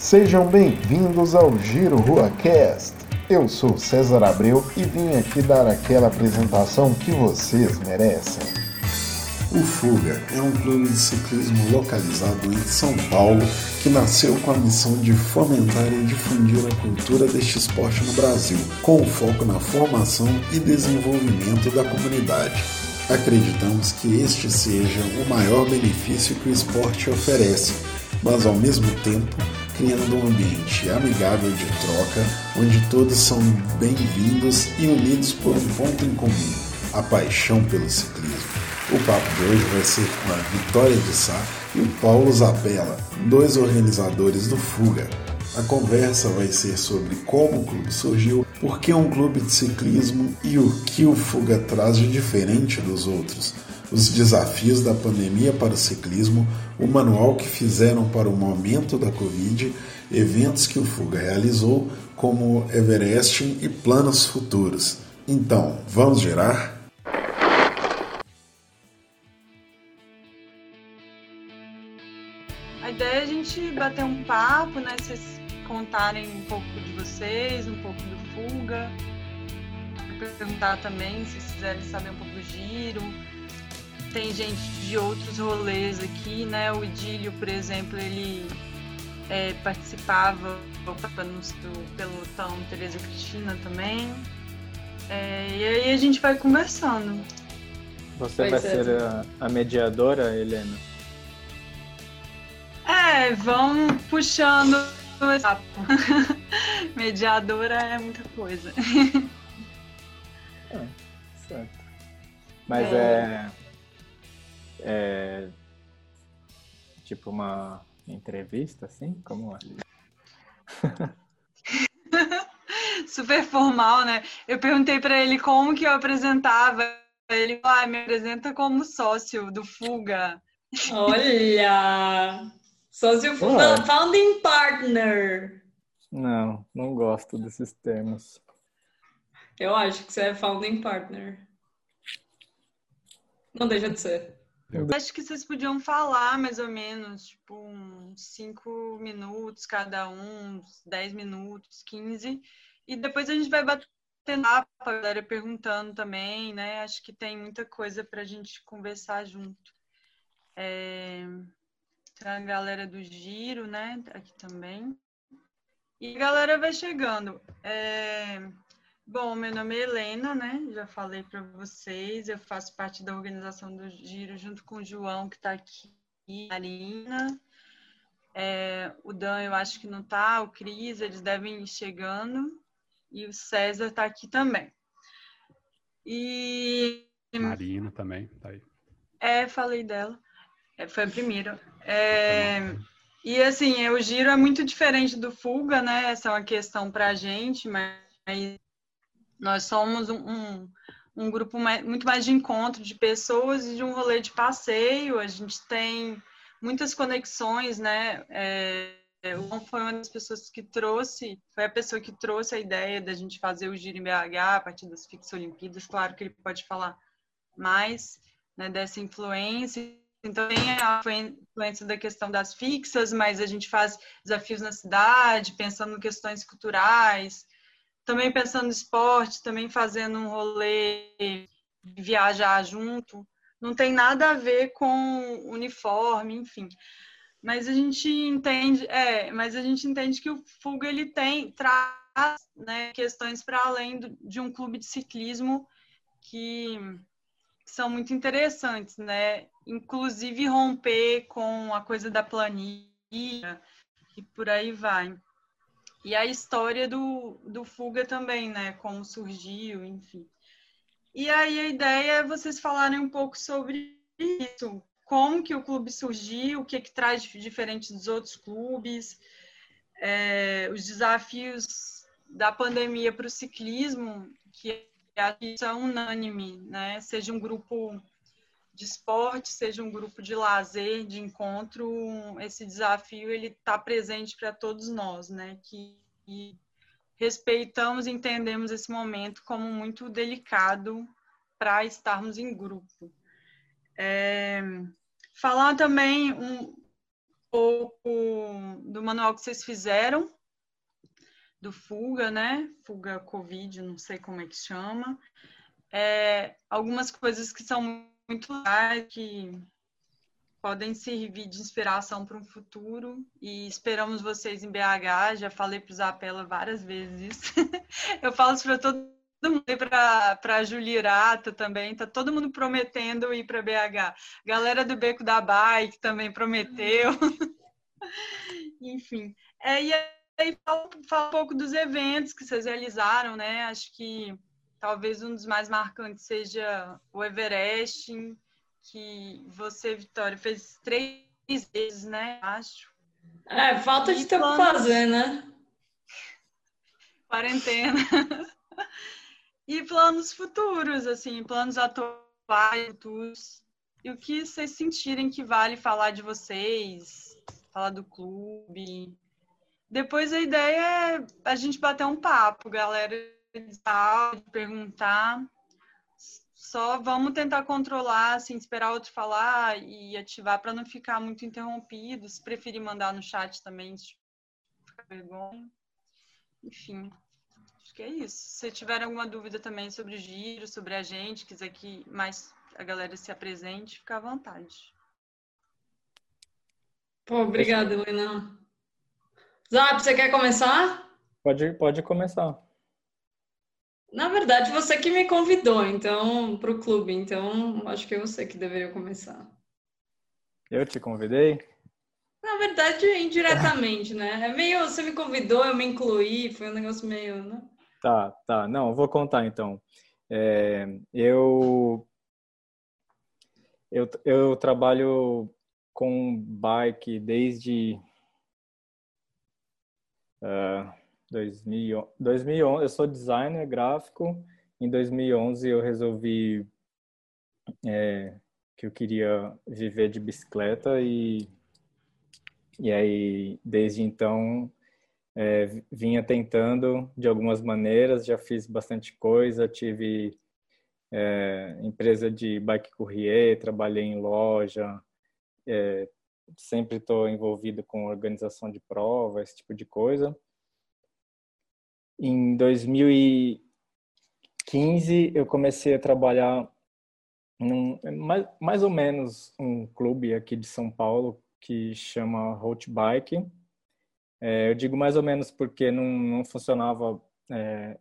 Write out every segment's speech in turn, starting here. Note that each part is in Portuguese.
Sejam bem-vindos ao Giro Rua Cast. Eu sou César Abreu e vim aqui dar aquela apresentação que vocês merecem. O Fuga é um clube de ciclismo localizado em São Paulo que nasceu com a missão de fomentar e difundir a cultura deste esporte no Brasil, com foco na formação e desenvolvimento da comunidade. Acreditamos que este seja o maior benefício que o esporte oferece, mas ao mesmo tempo criando um ambiente amigável de troca, onde todos são bem-vindos e unidos por um ponto em comum: a paixão pelo ciclismo. O papo de hoje vai ser com a Vitória de Sá e o Paulo Zapella, dois organizadores do Fuga. A conversa vai ser sobre como o clube surgiu, por que é um clube de ciclismo e o que o Fuga traz de diferente dos outros, os desafios da pandemia para o ciclismo, o manual que fizeram para o momento da Covid, eventos que o Fuga realizou, como Everest e planos futuros. Então, vamos gerar? A ideia é a gente bater um papo, né? Vocês contarem um pouco de vocês, um pouco do Fuga. Perguntar também se vocês quiserem saber um pouco do giro. Tem gente de outros rolês aqui, né? O Idílio, por exemplo, ele é, participava do pelotão Tereza Cristina também. É, e aí a gente vai conversando. Você vai ser a, a mediadora, Helena? É, vão puxando o papo. Mediadora é muita coisa. É, certo. Mas é. É, tipo uma entrevista, assim? Como é? Super formal, né? Eu perguntei para ele como que eu apresentava. Ele falou, ah, me apresenta como sócio do Fuga. Olha! Sócio Ué. founding partner. Não, não gosto desses termos. Eu acho que você é founding partner. Não deixa de ser. Acho que vocês podiam falar mais ou menos, tipo, uns 5 minutos cada um, uns 10 minutos, 15. E depois a gente vai batendo papo, a galera perguntando também, né? Acho que tem muita coisa pra gente conversar junto. É... Tem a galera do Giro, né? Aqui também. E a galera vai chegando. É... Bom, meu nome é Helena, né? Já falei para vocês. Eu faço parte da organização do Giro junto com o João, que está aqui, a Marina. É... O Dan, eu acho que não tá. O Cris, eles devem ir chegando. E o César está aqui também. E. Marina também, tá aí. É, falei dela. É, foi a primeira. É, e assim, o giro é muito diferente do fuga, né? Essa é uma questão para a gente, mas nós somos um, um, um grupo mais, muito mais de encontro de pessoas e de um rolê de passeio. A gente tem muitas conexões, né? É, o João foi uma das pessoas que trouxe, foi a pessoa que trouxe a ideia da gente fazer o giro em BH a partir das Fix Olimpíadas. Claro que ele pode falar mais né, dessa influência então, tem a influência da questão das fixas, mas a gente faz desafios na cidade, pensando em questões culturais, também pensando no esporte, também fazendo um rolê, viajar junto. Não tem nada a ver com uniforme, enfim. Mas a gente entende, é, mas a gente entende que o Fuga ele tem traz né, questões para além do, de um clube de ciclismo que são muito interessantes, né? Inclusive romper com a coisa da planilha e por aí vai. E a história do, do Fuga também, né? Como surgiu, enfim. E aí a ideia é vocês falarem um pouco sobre isso. Como que o clube surgiu, o que, que traz diferente dos outros clubes, é, os desafios da pandemia para o ciclismo, que isso é unânime, né? Seja um grupo de esporte, seja um grupo de lazer, de encontro, esse desafio ele está presente para todos nós, né? Que, respeitamos e entendemos esse momento como muito delicado para estarmos em grupo. É, falar também um, pouco do manual que vocês fizeram, do Fuga, né? Fuga Covid, não sei como é que chama. É, algumas coisas que são muito legais, que podem servir de inspiração para um futuro e esperamos vocês em BH. Já falei para o Zapela várias vezes. Eu falo isso para todo mundo, para a Julirata também. Tá todo mundo prometendo ir para BH. Galera do Beco da Bike também prometeu. Enfim. É, e aí fala, fala um pouco dos eventos que vocês realizaram, né? Acho que talvez um dos mais marcantes seja o Everest que você, Vitória, fez três vezes, né? Acho. É, falta de tempo planos... fazer, né? Quarentena. e planos futuros, assim, planos atuais, futuros. E o que vocês sentirem que vale falar de vocês, falar do clube. Depois a ideia é a gente bater um papo, galera, de perguntar só vamos tentar controlar, assim, esperar outro falar e ativar para não ficar muito interrompido. Se preferir mandar no chat também, se ficar vergonha. Enfim, acho que é isso. Se tiver alguma dúvida também sobre o giro, sobre a gente, quiser que mais a galera se apresente, fica à vontade. Pô, obrigada, Helena. Zap, você quer começar? Pode, pode começar. Na verdade, você que me convidou, então, para o clube. Então, acho que é você que deveria começar. Eu te convidei? Na verdade, indiretamente, né? É meio, você me convidou, eu me incluí, foi um negócio meio, né? Tá, tá. Não, vou contar então. É, eu, eu, eu trabalho com bike desde uh, 2011, eu sou designer gráfico. Em 2011 eu resolvi é, que eu queria viver de bicicleta e e aí desde então é, vinha tentando de algumas maneiras, já fiz bastante coisa, tive é, empresa de bike courrier, trabalhei em loja, é, sempre estou envolvido com organização de prova, esse tipo de coisa. Em 2015, eu comecei a trabalhar num, mais, mais ou menos um clube aqui de São Paulo que chama Road Bike. É, eu digo mais ou menos porque não, não funcionava, é,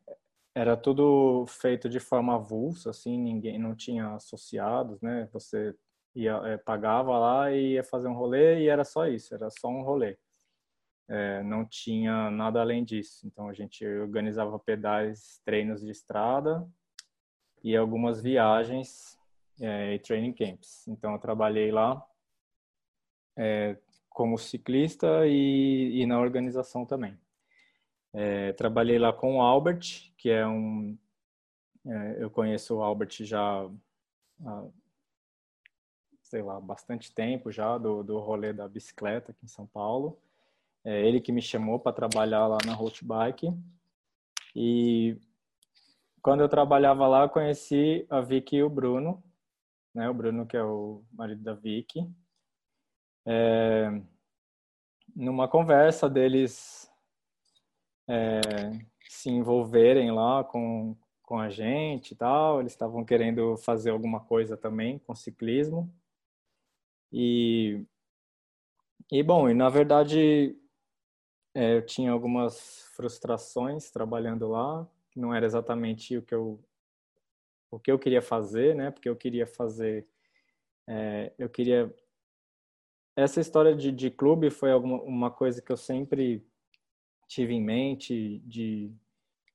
era tudo feito de forma avulsa, assim, ninguém não tinha associados, né? Você ia, é, pagava lá e ia fazer um rolê e era só isso, era só um rolê é, não tinha nada além disso. Então a gente organizava pedais, treinos de estrada e algumas viagens é, e training camps. Então eu trabalhei lá é, como ciclista e, e, na organização também. É, trabalhei lá com o Albert, que é um é, eu conheço o Albert já há, sei lá bastante tempo já do, do rolê da bicicleta aqui em São Paulo é ele que me chamou para trabalhar lá na Road Bike. E quando eu trabalhava lá, eu conheci a Vicky e o Bruno, né? O Bruno que é o marido da Vicky. É, numa conversa deles é, se envolverem lá com, com a gente e tal, eles estavam querendo fazer alguma coisa também com ciclismo. E, e bom, e na verdade é, eu tinha algumas frustrações trabalhando lá, não era exatamente o que eu o que eu queria fazer, né? Porque eu queria fazer, é, eu queria essa história de, de clube foi alguma uma coisa que eu sempre tive em mente de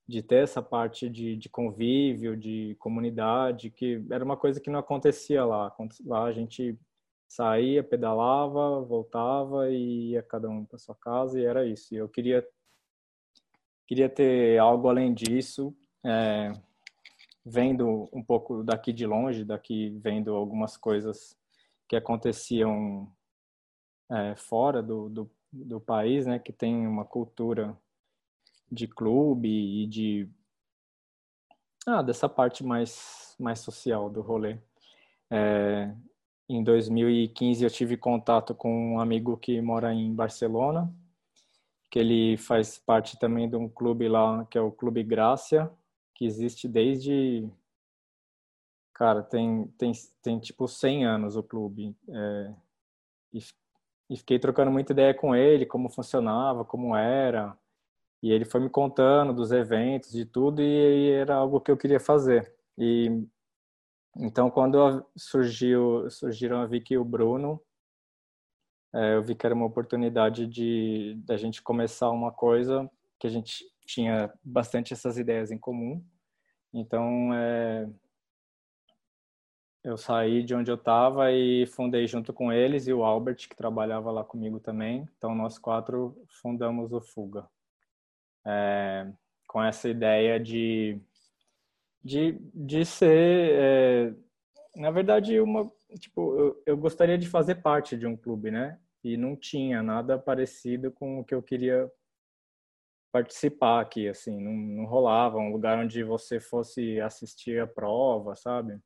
de ter essa parte de, de convívio, de comunidade, que era uma coisa que não acontecia lá. Lá a gente saía, pedalava, voltava e ia cada um para sua casa e era isso. E eu queria queria ter algo além disso, é, vendo um pouco daqui de longe, daqui vendo algumas coisas que aconteciam é, fora do, do, do país, né, que tem uma cultura de clube e de ah, dessa parte mais mais social do rolê. É, em 2015 eu tive contato com um amigo que mora em Barcelona, que ele faz parte também de um clube lá, que é o Clube Grácia, que existe desde cara, tem tem tem tipo 100 anos o clube. É, e, e fiquei trocando muita ideia com ele, como funcionava, como era. E ele foi me contando dos eventos, de tudo, e, e era algo que eu queria fazer. E então, quando surgiu, surgiram a Vicky e o Bruno, é, eu vi que era uma oportunidade de da gente começar uma coisa que a gente tinha bastante essas ideias em comum. Então, é, eu saí de onde eu estava e fundei junto com eles e o Albert, que trabalhava lá comigo também. Então, nós quatro fundamos o Fuga. É, com essa ideia de de, de ser, é, na verdade, uma, tipo, eu, eu gostaria de fazer parte de um clube, né? E não tinha nada parecido com o que eu queria participar aqui, assim, não, não rolava um lugar onde você fosse assistir a prova, sabe?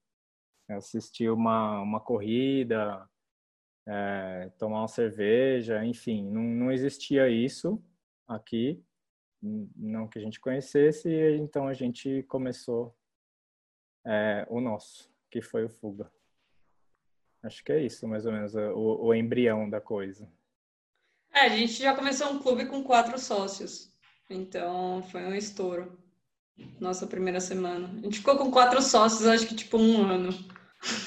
Assistir uma, uma corrida, é, tomar uma cerveja, enfim, não, não existia isso aqui, não que a gente conhecesse, então a gente começou é, o nosso, que foi o Fuga. Acho que é isso, mais ou menos, o, o embrião da coisa. É, a gente já começou um clube com quatro sócios, então foi um estouro. Nossa primeira semana. A gente ficou com quatro sócios, acho que tipo um ano.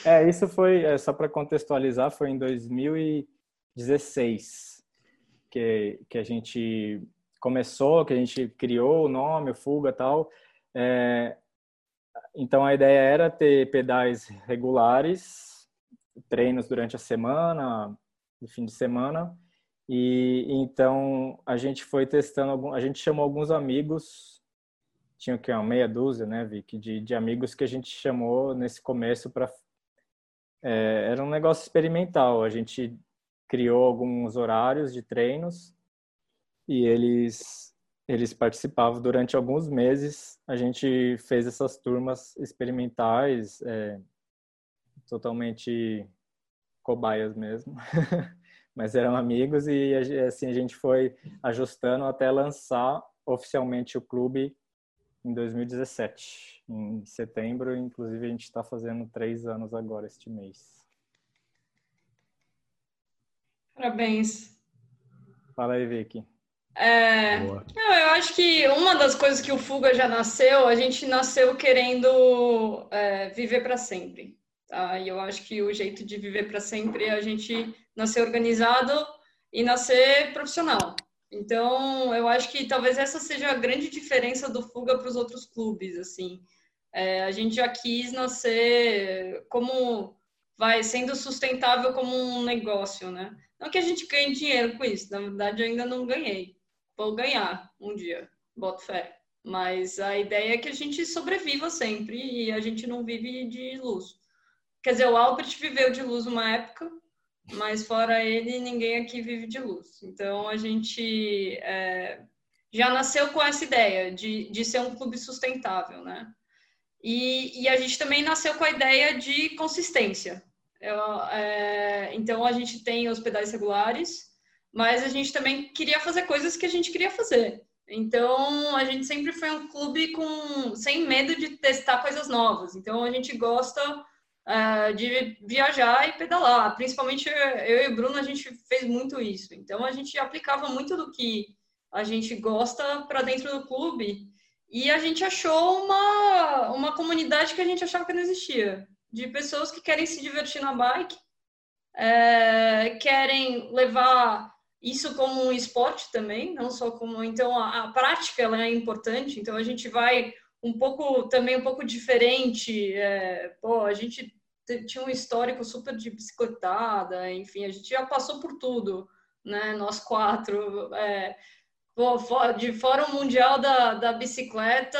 É, isso foi, é, só para contextualizar, foi em 2016 que, que a gente começou, que a gente criou o nome, o Fuga e tal. É, então a ideia era ter pedais regulares, treinos durante a semana, no fim de semana. E então a gente foi testando, a gente chamou alguns amigos, tinha que uma meia dúzia, né, Vicky, de, de amigos que a gente chamou nesse começo para é, era um negócio experimental. A gente criou alguns horários de treinos e eles eles participavam durante alguns meses. A gente fez essas turmas experimentais, é, totalmente cobaias mesmo, mas eram amigos e assim a gente foi ajustando até lançar oficialmente o clube em 2017, em setembro. Inclusive a gente está fazendo três anos agora este mês. Parabéns. Fala aí, Vicky. É, não, eu acho que uma das coisas que o Fuga já nasceu, a gente nasceu querendo é, viver para sempre. Tá? E eu acho que o jeito de viver para sempre é a gente nascer organizado e nascer profissional. Então, eu acho que talvez essa seja a grande diferença do Fuga para os outros clubes. Assim, é, a gente já quis nascer como vai sendo sustentável como um negócio, né? Não que a gente ganhe dinheiro com isso, na verdade eu ainda não ganhei vou ganhar um dia, boto fé. Mas a ideia é que a gente sobreviva sempre e a gente não vive de luz. Quer dizer, o Albert viveu de luz uma época, mas fora ele, ninguém aqui vive de luz. Então a gente é, já nasceu com essa ideia de, de ser um clube sustentável, né? E, e a gente também nasceu com a ideia de consistência. Eu, é, então a gente tem os pedais regulares, mas a gente também queria fazer coisas que a gente queria fazer. Então, a gente sempre foi um clube com sem medo de testar coisas novas. Então, a gente gosta uh, de viajar e pedalar. Principalmente eu e o Bruno, a gente fez muito isso. Então, a gente aplicava muito do que a gente gosta para dentro do clube. E a gente achou uma, uma comunidade que a gente achava que não existia. De pessoas que querem se divertir na bike, é, querem levar isso como um esporte também, não só como então a, a, prática ela é importante. Então a gente vai um pouco também um pouco diferente. É, pô, a gente tinha um histórico super de bicicletada, enfim, a gente já passou por tudo, né? Nós quatro, é, pô, de Fórum Mundial da, da Bicicleta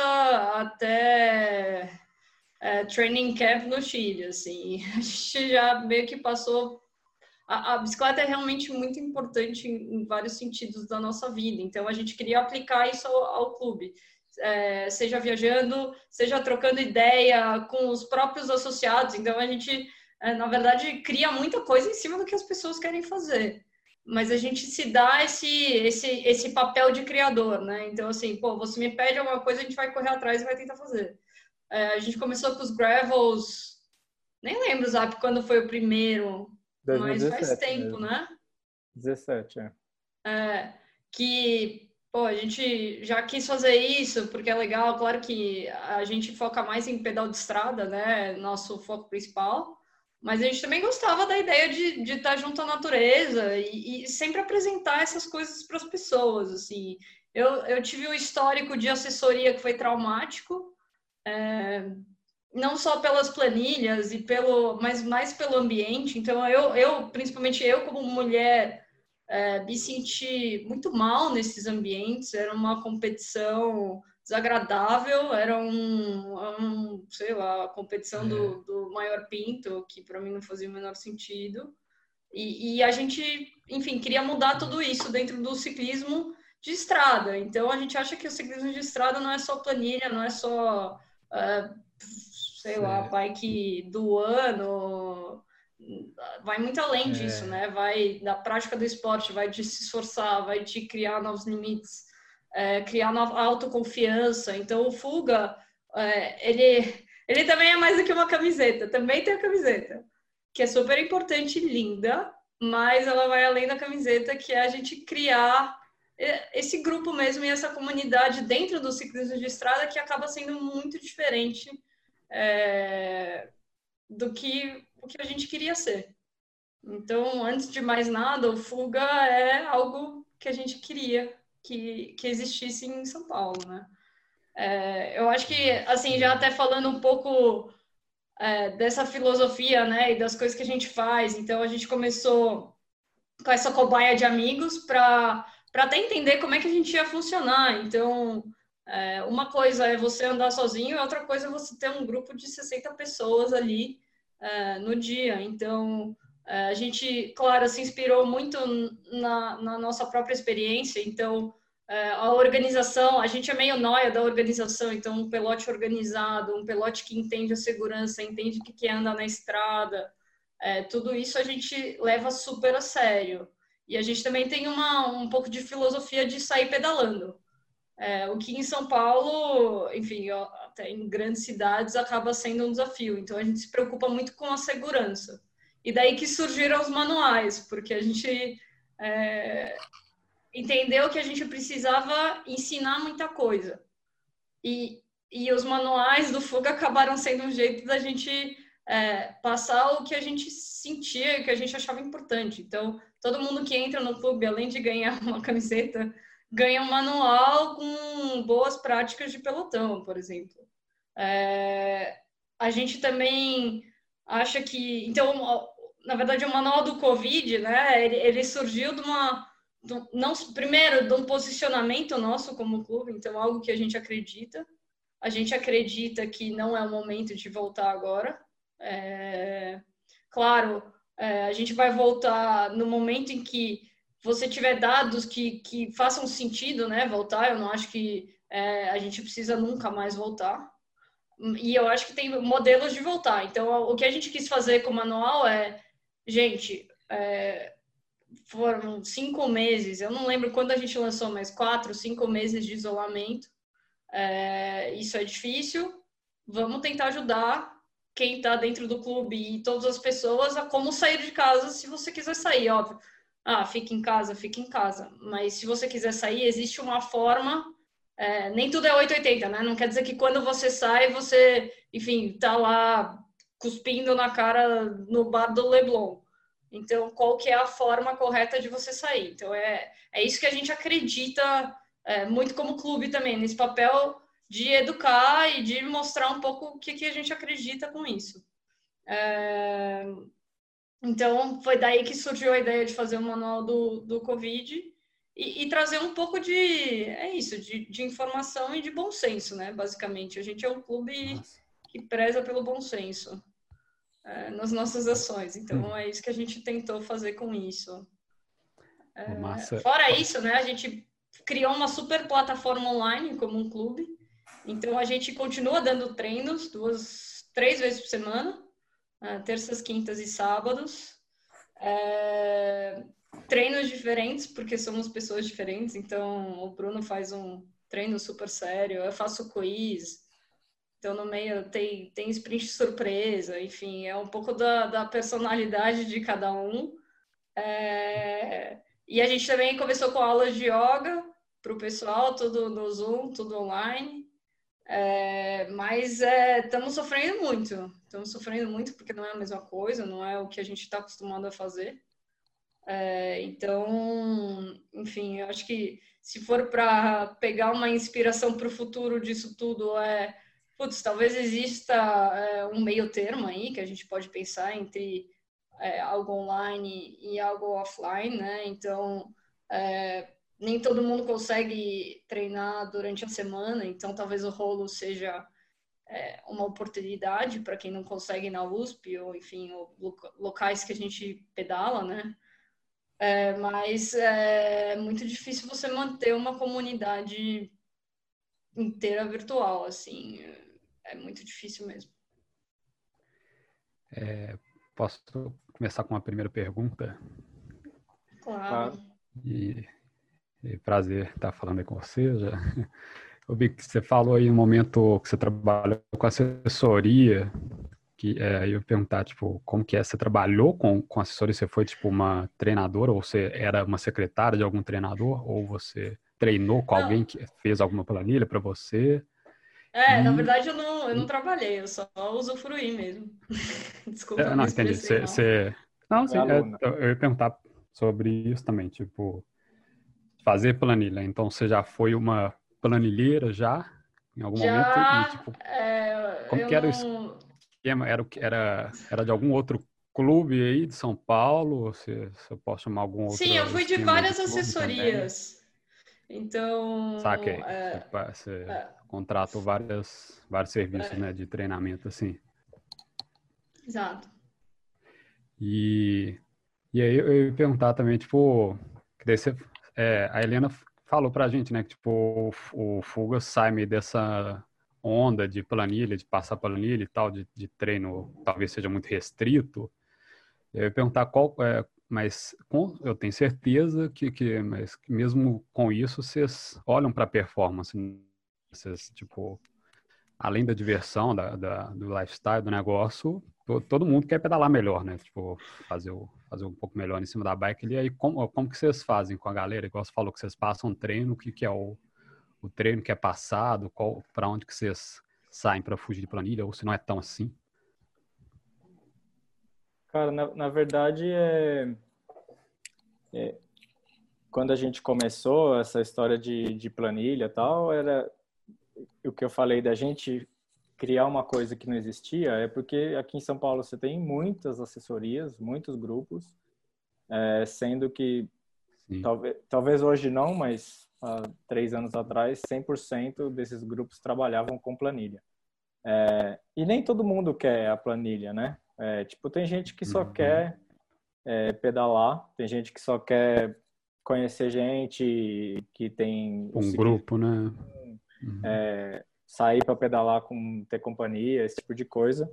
até é, Training Camp no Chile, assim, a gente já meio que passou a, a, bicicleta é realmente muito importante em, em, vários sentidos da nossa vida. Então, a gente queria aplicar isso ao, ao clube. É, seja viajando, seja trocando ideia com os próprios associados. Então, a gente é, na verdade, cria muita coisa em cima do que as pessoas querem fazer. Mas a gente se dá esse, esse, esse papel de criador, né? Então, assim, pô, você me pede alguma coisa, a gente vai correr atrás e vai tentar fazer. É, a gente começou com os gravels, nem lembro, Zap, quando foi o primeiro, 2017, mas faz tempo, mesmo. né? 17, é. é. Que, pô, a gente já quis fazer isso porque é legal. Claro que a gente foca mais em pedal de estrada, né? Nosso foco principal. Mas a gente também gostava da ideia de, de estar junto à natureza e, e sempre apresentar essas coisas para as pessoas, assim. Eu, eu tive um histórico de assessoria que foi traumático, é, não só pelas planilhas e pelo, mas mais pelo ambiente. Então eu, eu principalmente eu como mulher é, me senti muito mal nesses ambientes. Era uma competição desagradável, era um, um sei lá, a competição é. do, do maior pinto que para mim não fazia o menor sentido. E, e, a gente, enfim, queria mudar tudo isso dentro do ciclismo de estrada. Então a gente acha que o ciclismo de estrada não é só planilha, não é só uh, sei lá, bike do ano, vai muito além é. disso, né? Vai da prática do esporte, vai de se esforçar, vai de criar novos limites, é, criar nova autoconfiança. Então, o Fuga, é, ele, ele também é mais do que uma camiseta, também tem a camiseta, que é super importante e linda, mas ela vai além da camiseta, que é a gente criar esse grupo mesmo e essa comunidade dentro do ciclismo de estrada que acaba sendo muito diferente é, do que o que a gente queria ser. Então, antes de mais nada, o Fuga é algo que a gente queria que, que existisse em São Paulo, né? É, eu acho que, assim, já até falando um pouco é, dessa filosofia, né, e das coisas que a gente faz, então a gente começou com essa cobaia de amigos para até entender como é que a gente ia funcionar. Então, é, uma coisa é você andar sozinho, outra coisa é você ter um grupo de 60 pessoas ali é, no dia. Então, é, a gente, claro, se inspirou muito na, na nossa própria experiência. Então, é, a organização, a gente é meio noia da organização. Então, um pelote organizado, um pelote que entende a segurança, entende o que, que andar na estrada, é, tudo isso a gente leva super a sério. E a gente também tem uma, um pouco de filosofia de sair pedalando. É, o que em São Paulo, enfim, até em grandes cidades, acaba sendo um desafio. Então a gente se preocupa muito com a segurança. E daí que surgiram os manuais, porque a gente é, entendeu que a gente precisava ensinar muita coisa. E, e os manuais do Fuga acabaram sendo um jeito da gente é, passar o que a gente sentia, o que a gente achava importante. Então, todo mundo que entra no clube, além de ganhar uma camiseta ganha um manual com boas práticas de pelotão, por exemplo. É, a gente também acha que, então, na verdade, o manual do Covid, né, ele, ele surgiu de uma, do, não, primeiro, de um posicionamento nosso como clube, então, algo que a gente acredita. A gente acredita que não é o momento de voltar agora. É, claro, é, a gente vai voltar no momento em que você tiver dados que, que façam sentido, né, voltar, eu não acho que é, a gente precisa nunca mais voltar. E eu acho que tem modelos de voltar. Então, o que a gente quis fazer com o manual é, gente, é, foram cinco meses, eu não lembro quando a gente lançou, mas quatro, cinco meses de isolamento. É, isso é difícil. Vamos tentar ajudar quem está dentro do clube e todas as pessoas a como sair de casa se você quiser sair, óbvio ah, fica em casa, fica em casa. Mas se você quiser sair, existe uma forma. É, nem tudo é 880, né? Não quer dizer que quando você sai, você, enfim, tá lá cuspindo na cara no bar do Leblon. Então, qual que é a forma correta de você sair? Então, é, é isso que a gente acredita é, muito como clube também, nesse papel de educar e de mostrar um pouco o que, que a gente acredita com isso. É, então, foi daí que surgiu a ideia de fazer o manual do, do Covid e, e trazer um pouco de, é isso, de, de, informação e de bom senso, né? Basicamente, a gente é um clube Nossa. que preza pelo bom senso é, nas nossas ações. Então, hum. é isso que a gente tentou fazer com isso. É, fora isso, né? A gente criou uma super plataforma online como um clube. Então, a gente continua dando treinos duas, três vezes por semana terças, quintas e sábados. É, treinos diferentes, porque somos pessoas diferentes, então o Bruno faz um treino super sério, eu faço quiz, então no meio tem, tem sprint surpresa, enfim, é um pouco da, da personalidade de cada um. É, e a gente também começou com aulas de yoga para o pessoal, tudo no Zoom, tudo online. É, mas estamos é, sofrendo muito, estamos sofrendo muito porque não é a mesma coisa, não é o que a gente está acostumado a fazer. É, então, enfim, eu acho que se for para pegar uma inspiração para o futuro disso tudo, é, putz, talvez exista é, um meio termo aí que a gente pode pensar entre é, algo online e algo offline, né? Então, é, nem todo mundo consegue treinar durante a semana, então talvez o rolo seja é, uma oportunidade para quem não consegue ir na USP, ou enfim, locais que a gente pedala, né? É, mas é muito difícil você manter uma comunidade inteira virtual, assim, é muito difícil mesmo. É, posso começar com uma primeira pergunta? Claro. E é prazer estar falando aí com você. Já. Eu vi que você falou aí no momento que você trabalhou com assessoria, que é, eu ia perguntar, tipo, como que é? Você trabalhou com, com assessoria? Você foi, tipo, uma treinadora ou você era uma secretária de algum treinador? Ou você treinou com não. alguém que fez alguma planilha para você? É, e... na verdade eu não, eu não trabalhei, eu só usufruí mesmo. Desculpa. É, não, entendi. Você, você... Não, sim, é, eu ia perguntar sobre isso também, tipo, fazer planilha. Então, você já foi uma planilheira já, em algum já, momento? E, tipo, é, como que era não... o esquema? Era, era, era de algum outro clube aí de São Paulo? Se, se eu posso chamar algum outro? Sim, eu fui de várias de assessorias. Também. Então... Saquei. É, você, é, contratou várias, vários serviços é. né, de treinamento, assim. Exato. E, e aí eu ia perguntar também, tipo, que daí você é, a Helena falou pra gente, né, que tipo, o, o Fuga sai meio dessa onda de planilha, de passar planilha e tal, de, de treino talvez seja muito restrito. Eu ia perguntar qual, é, mas com, eu tenho certeza que, que, mas mesmo com isso, vocês olham para a performance, vocês, tipo, além da diversão, da, da, do lifestyle do negócio, todo mundo quer pedalar melhor, né? Tipo, fazer, o, fazer um pouco melhor em cima da bike. E aí, como, como que vocês fazem com a galera? Igual você falou que vocês passam um treino, o que, que é o, o treino que é passado, para onde que vocês saem para fugir de planilha, ou se não é tão assim? Cara, na, na verdade, é, é, quando a gente começou essa história de, de planilha tal, era o que eu falei da gente criar uma coisa que não existia é porque aqui em São Paulo você tem muitas assessorias, muitos grupos, é, sendo que talvez, talvez hoje não, mas há três anos atrás, 100% desses grupos trabalhavam com planilha. É, e nem todo mundo quer a planilha, né? É, tipo, tem gente que só uhum. quer é, pedalar, tem gente que só quer conhecer gente que tem... Um grupo, né? Uhum. É, sair para pedalar com ter companhia, esse tipo de coisa.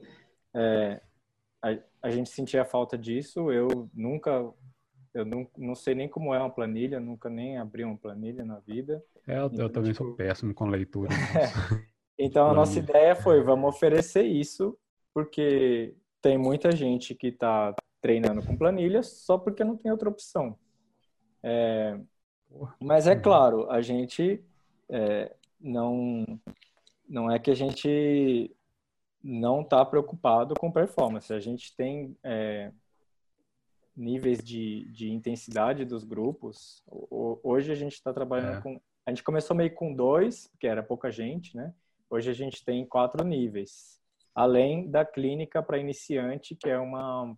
É, a, a, gente sentia falta disso. Eu nunca, eu não, não sei nem como é uma planilha, nunca nem abri uma planilha na vida. É, eu, então, eu também tipo... sou péssimo com leitura. então a nossa ideia foi, vamos oferecer isso, porque tem muita gente que está treinando com planilha só porque não tem outra opção. É, mas é claro, a gente é, não não é que a gente não está preocupado com performance. A gente tem é, níveis de, de intensidade dos grupos. Hoje a gente está trabalhando é. com. A gente começou meio com dois, que era pouca gente, né? Hoje a gente tem quatro níveis, além da clínica para iniciante, que é uma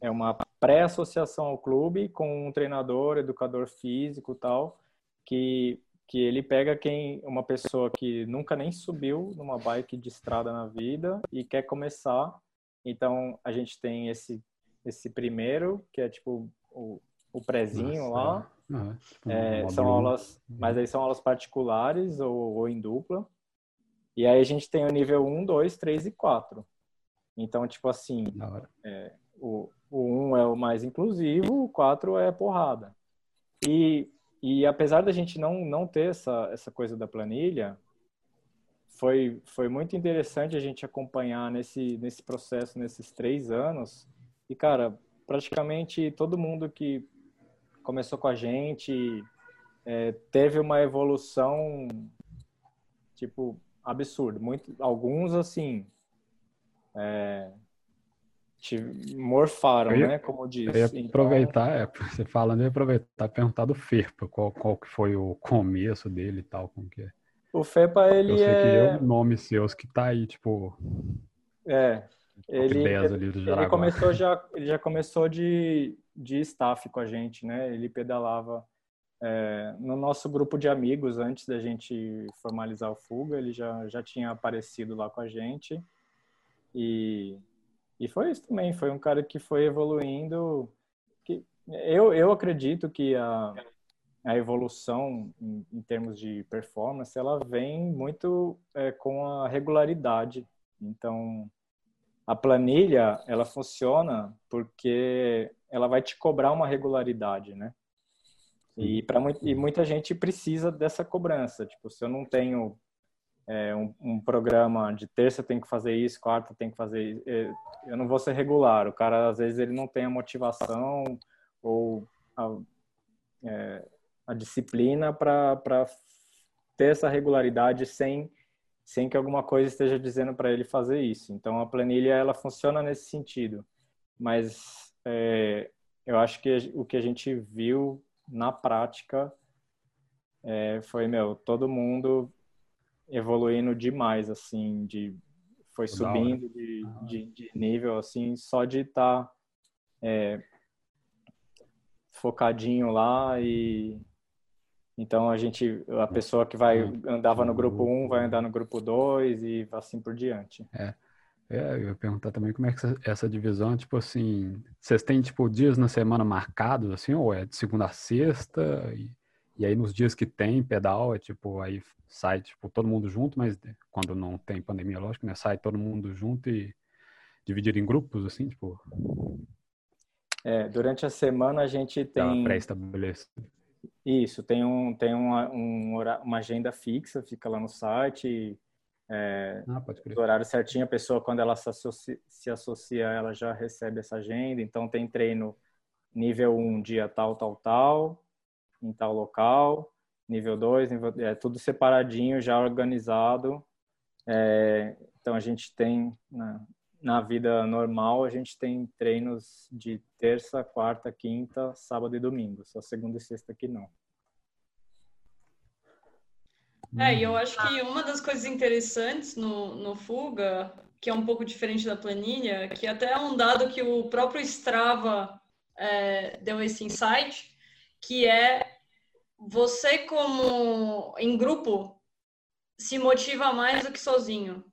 é uma pré-associação ao clube com um treinador, educador físico, tal, que que ele pega quem uma pessoa que nunca nem subiu numa bike de estrada na vida e quer começar. Então a gente tem esse esse primeiro que é tipo o, o prézinho Nossa, lá. É. tipo é, são aulas, mas aí são aulas particulares ou, ou, em dupla. E aí a gente tem o nível 1, 2, 3 e 4. Então, tipo assim, é, o, o um é o mais inclusivo, o quatro é porrada. E, e apesar da gente não, não ter essa, essa coisa da planilha, foi, foi muito interessante a gente acompanhar nesse, nesse processo, nesses três anos. E, cara, praticamente todo mundo que começou com a gente é, teve uma evolução, tipo, absurda. Muito, alguns, assim, é, te morfaram, ia, né? Como diz. Então aproveitar, é, você falando, eu aproveitar perguntar do Ferpa, qual, qual que foi o começo dele e tal, como que é. O FEPA, ele eu sei é... que é um nome seus que tá aí, tipo... É, ele, ele, ele começou já, ele já começou de, de staff com a gente, né? Ele pedalava é, no nosso grupo de amigos antes da gente formalizar o Fuga, ele já, já tinha aparecido lá com a gente. E, e foi isso também, foi um cara que foi evoluindo. Que, eu, eu acredito que a, a evolução em, em, termos de performance ela vem muito é, com a regularidade. Então a planilha ela funciona porque ela vai te cobrar uma regularidade né? E para e muita gente precisa dessa cobrança. Tipo se eu não tenho é, um, um, programa de terça tem que fazer isso quarta tem que fazer é, eu não vou ser regular o cara às vezes ele não tem a motivação ou a, é, a disciplina para ter essa regularidade sem sem que alguma coisa esteja dizendo para ele fazer isso. Então a planilha ela funciona nesse sentido, mas é, eu acho que o que a gente viu na prática é, foi meu todo mundo evoluindo demais assim de foi subindo de, de, de, nível assim só de estar tá, é, focadinho lá e então a gente, a pessoa que vai andava no grupo 1 um, vai andar no grupo 2 e assim por diante. É. é. eu ia perguntar também como é que essa divisão, tipo assim, vocês têm tipo dias na semana marcados assim, ou é de segunda a sexta e, e aí nos dias que tem pedal é tipo aí sai tipo todo mundo junto, mas quando não tem pandemia, lógico, né, sai todo mundo junto e dividido em grupos assim, tipo é, durante a semana a gente tem pré-estabelecido. Isso, tem, um, tem uma, um, uma agenda fixa, fica lá no site. É, ah, pode crer. horário certinho, a pessoa, quando ela se associa, se associa, ela já recebe essa agenda. Então, tem treino nível 1, dia tal, tal, tal, em tal local. Nível 2, nível, é tudo separadinho, já organizado. É, então, a gente tem, né, na vida normal, a gente tem treinos de terça, quarta, quinta, sábado e domingo. Só segunda e sexta que não. É, e eu acho que uma das coisas interessantes no, no Fuga, que é um pouco diferente da planilha, que até é um dado que o próprio Strava é, deu esse insight, que é você como em grupo se motiva mais do que sozinho.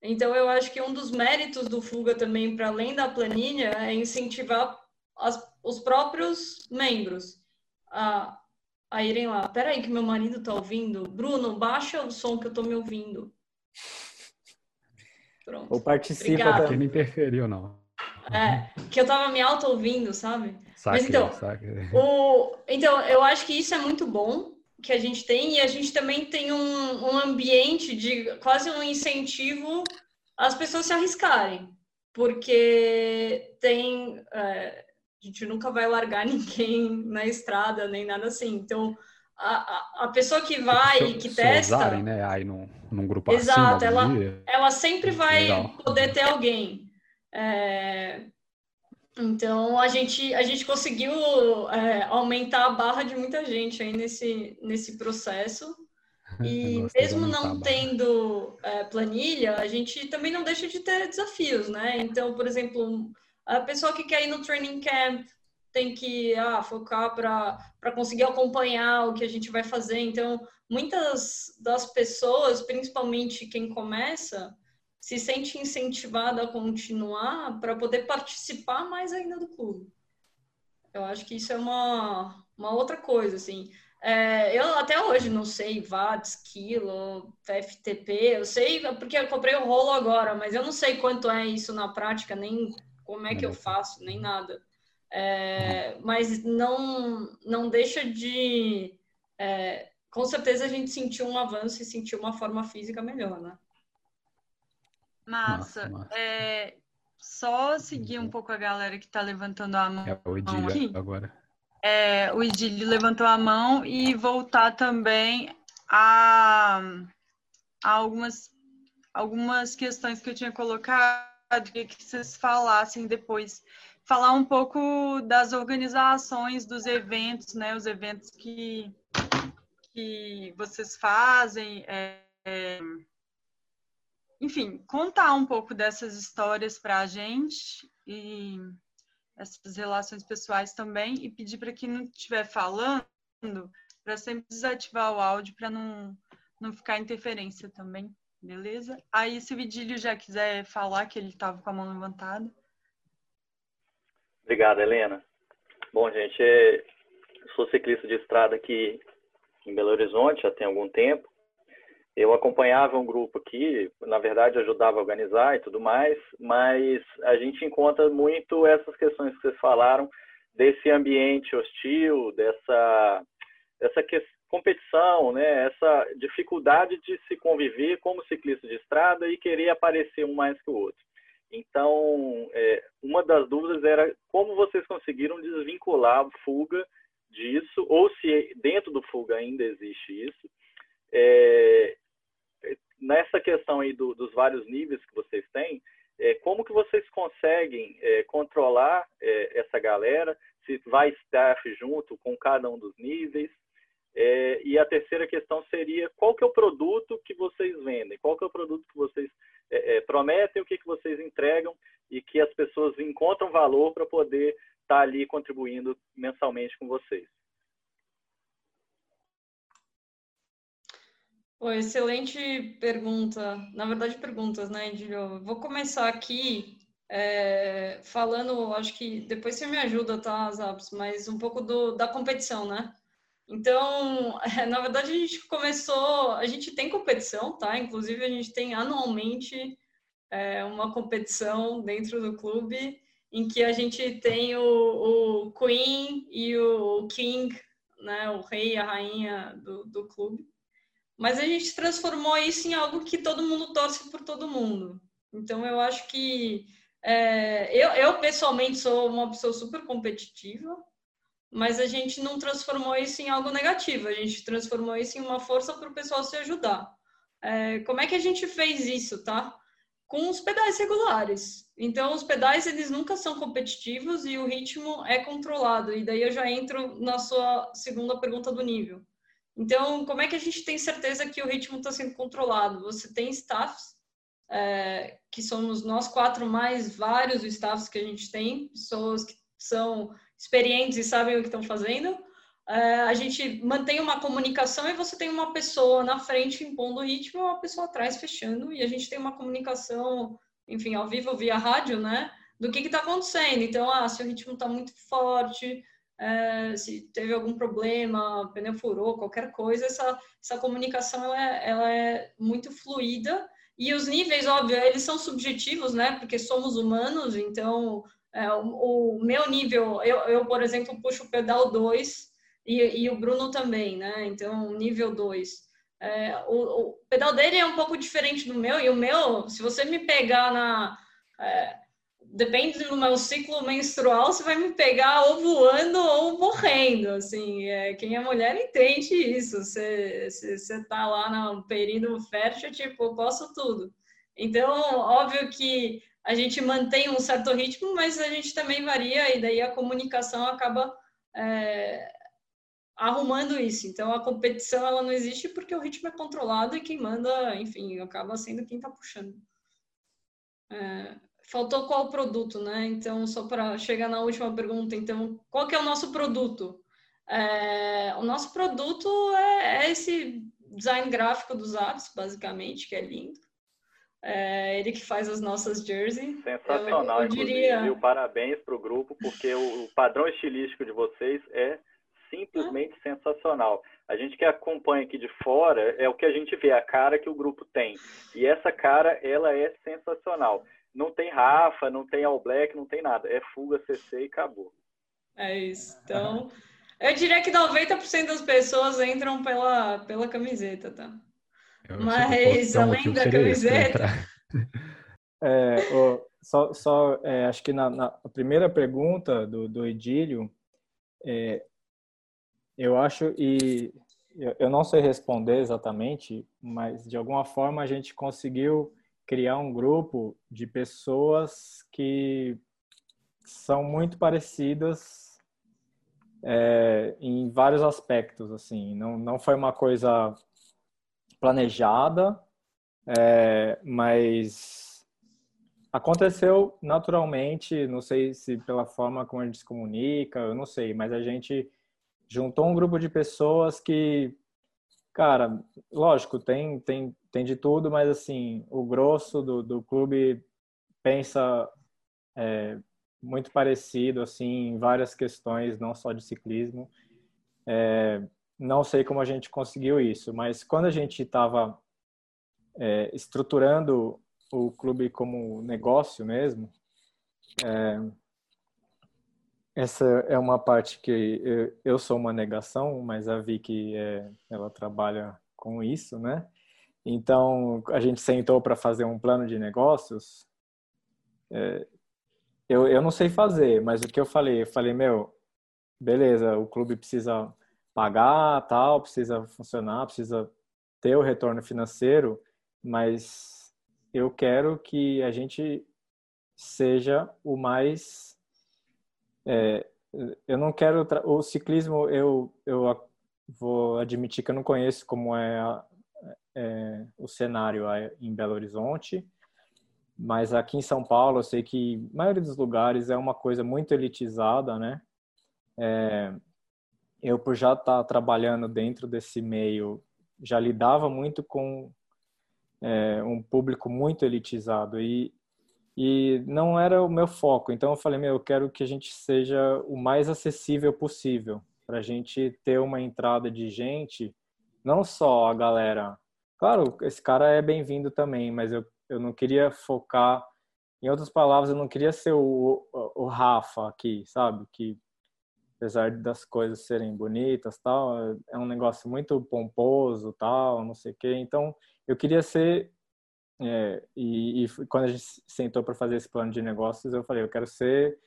Então, eu acho que um dos méritos do Fuga também, para além da planilha, é incentivar as, os próprios membros a, a irem lá. Peraí, que meu marido está ouvindo. Bruno, baixa o som que eu estou me ouvindo. Pronto. Ou participa Obrigada. que não interferiu, não. É, que eu estava me auto-ouvindo, sabe? Saque, Mas então, o, então, eu acho que isso é muito bom que a gente tem, e a gente também tem um, um ambiente de quase um incentivo às pessoas se arriscarem, porque tem. É, a gente nunca vai largar ninguém na estrada, nem nada assim. Então, a, a, a pessoa que vai e que se testa. Usarem, né? Aí num, num grupo Exato, assim, ela, ela sempre vai Legal. poder ter alguém. É, então a gente a gente conseguiu é, aumentar a barra de muita gente aí nesse nesse processo e mesmo não tendo é, planilha a gente também não deixa de ter desafios, né? Então por exemplo a pessoa que quer ir no training camp tem que ah, focar para para conseguir acompanhar o que a gente vai fazer. Então muitas das pessoas, principalmente quem começa se sente incentivado a continuar para poder participar mais ainda do clube. Eu acho que isso é uma, uma outra coisa, assim. É, eu até hoje não sei watts, quilo, FTP, eu sei porque eu comprei o rolo agora, mas eu não sei quanto é isso na prática, nem como é que eu faço, nem nada. É, mas não, não deixa de. É, com certeza a gente sentiu um avanço e sentiu uma forma física melhor, né? Massa. massa. É, só seguir um pouco a galera que está levantando a mão. É o Edílio agora. É, o Edílio levantou a mão e voltar também a, a algumas, algumas questões que eu tinha colocado que vocês falassem depois. Falar um pouco das organizações dos eventos, né? Os eventos que, que vocês fazem. É, é, enfim, contar um pouco dessas histórias para a gente e essas relações pessoais também e pedir para quem não estiver falando para sempre desativar o áudio para não, não ficar interferência também, beleza? Aí se o Vidílio já quiser falar que ele estava com a mão levantada. Obrigado, Helena. Bom, gente, eu sou ciclista de estrada aqui em Belo Horizonte já tem algum tempo eu acompanhava um grupo aqui, na verdade ajudava a organizar e tudo mais, mas a gente encontra muito essas questões que vocês falaram desse ambiente hostil, dessa essa competição, né? Essa dificuldade de se conviver como ciclista de estrada e querer aparecer um mais que o outro. Então, é, uma das dúvidas era como vocês conseguiram desvincular o fuga disso, ou se dentro do fuga ainda existe isso, é, nessa questão aí do, dos vários níveis que vocês têm, é, como que vocês conseguem é, controlar é, essa galera, se vai staff junto com cada um dos níveis, é, e a terceira questão seria qual que é o produto que vocês vendem, qual que é o produto que vocês é, é, prometem, o que, que vocês entregam? E que as pessoas encontram valor para poder estar tá ali contribuindo mensalmente com vocês. Pô, excelente pergunta. Na verdade, perguntas, né, Edilho? Vou começar aqui é, falando, acho que depois você me ajuda, tá, Zaps, mas um pouco do, da competição, né? Então, é, na verdade, a gente começou, a gente tem competição, tá? Inclusive, a gente tem anualmente é, uma competição dentro do clube em que a gente tem o, o Queen e o King, né? O rei e a rainha do, do clube mas a gente transformou isso em algo que todo mundo torce por todo mundo. Então eu acho que é, eu, eu pessoalmente sou uma pessoa super competitiva, mas a gente não transformou isso em algo negativo, a gente transformou isso em uma força para o pessoal se ajudar. É, como é que a gente fez isso, tá? Com os pedais regulares. Então, os pedais, eles nunca são competitivos e o ritmo é controlado. E daí eu já entro na sua segunda pergunta do nível. Então, como é que a gente tem certeza que o ritmo está sendo controlado? Você tem staffs, é, que somos nós quatro mais vários staffs que a gente tem, pessoas que são experientes e sabem o que estão fazendo. É, a gente mantém uma comunicação e você tem uma pessoa na frente impondo o ritmo uma pessoa atrás fechando, e a gente tem uma comunicação, enfim, ao vivo via rádio, né? Do que está acontecendo. Então, ah, se o ritmo está muito forte, é, se teve algum problema, pneu furou, qualquer coisa, essa, essa comunicação ela é, ela é muito fluida e os níveis, óbvio, eles são subjetivos, né? Porque somos humanos, então é, o, o, meu nível, eu, eu, por exemplo, puxo o pedal 2 e, e o Bruno também, né? Então, nível 2. É, o, o, pedal dele é um pouco diferente do meu, e o meu, se você me pegar na. É, depende do meu ciclo menstrual, você vai me pegar ou voando ou morrendo, assim, é, quem é mulher entende isso, você, você, tá lá no período fértil, tipo, posso tudo. Então, óbvio que a gente mantém um certo ritmo, mas a gente também varia, e daí a comunicação acaba é, arrumando isso. Então, a competição, ela não existe porque o ritmo é controlado e quem manda, enfim, acaba sendo quem tá puxando. É, faltou qual produto, né? Então, só para chegar na última pergunta, então, qual que é o nosso produto? É, o nosso produto é, é, esse design gráfico dos apps, basicamente, que é lindo. É ele que faz as nossas jerseys. Sensacional, eu, eu diria... inclusive. Parabéns para o grupo, porque o, padrão estilístico de vocês é simplesmente ah. sensacional. A gente que acompanha aqui de fora é o que a gente vê, a cara que o grupo tem. E essa cara, ela é sensacional. Não tem Rafa, não tem All Black, não tem nada. É fuga, CC e acabou. É isso. Então, eu diria que 90% das pessoas entram pela, pela camiseta, tá? Eu Mas, além da camiseta... É, só, só é, acho que na, na primeira pergunta do, do Edílio, é, eu acho, e eu não sei responder exatamente, mas de alguma forma a gente conseguiu criar um grupo de pessoas que são muito parecidas é, em vários aspectos, assim. Não, não foi uma coisa planejada, é, mas aconteceu naturalmente. Não sei se pela forma como a gente se comunica, eu não sei, mas a gente juntou um grupo de pessoas que, cara, lógico, tem, tem, tem de tudo, mas assim, o grosso do, do clube pensa é, muito parecido, assim, em várias questões, não só de ciclismo. É, não sei como a gente conseguiu isso, mas quando a gente estava é, estruturando o clube como negócio mesmo, é, essa é uma parte que eu, eu sou uma negação, mas a Vicky é, ela trabalha com isso, né? Então a gente sentou para fazer um plano de negócios. É, eu, eu não sei fazer, mas o que eu falei, eu falei meu, beleza, o clube precisa pagar, tal, precisa funcionar, precisa ter o retorno financeiro, mas eu quero que a gente seja o mais é, eu não quero o ciclismo eu eu vou admitir que eu não conheço como é, é o cenário em Belo Horizonte mas aqui em São Paulo eu sei que a maioria dos lugares é uma coisa muito elitizada né é, eu por já estar tá trabalhando dentro desse meio já lidava muito com é, um público muito elitizado e e não era o meu foco. Então eu falei, meu, eu quero que a gente seja o mais acessível possível para a gente ter uma entrada de gente, não só a galera. Claro, esse cara é bem-vindo também, mas eu, eu não queria focar. Em outras palavras, eu não queria ser o, o, o Rafa aqui, sabe? Que apesar das coisas serem bonitas, tal, é um negócio muito pomposo, tal, não sei o quê. Então, eu queria ser é, e, e, quando a gente sentou para fazer esse plano de negócios, eu falei, eu quero ser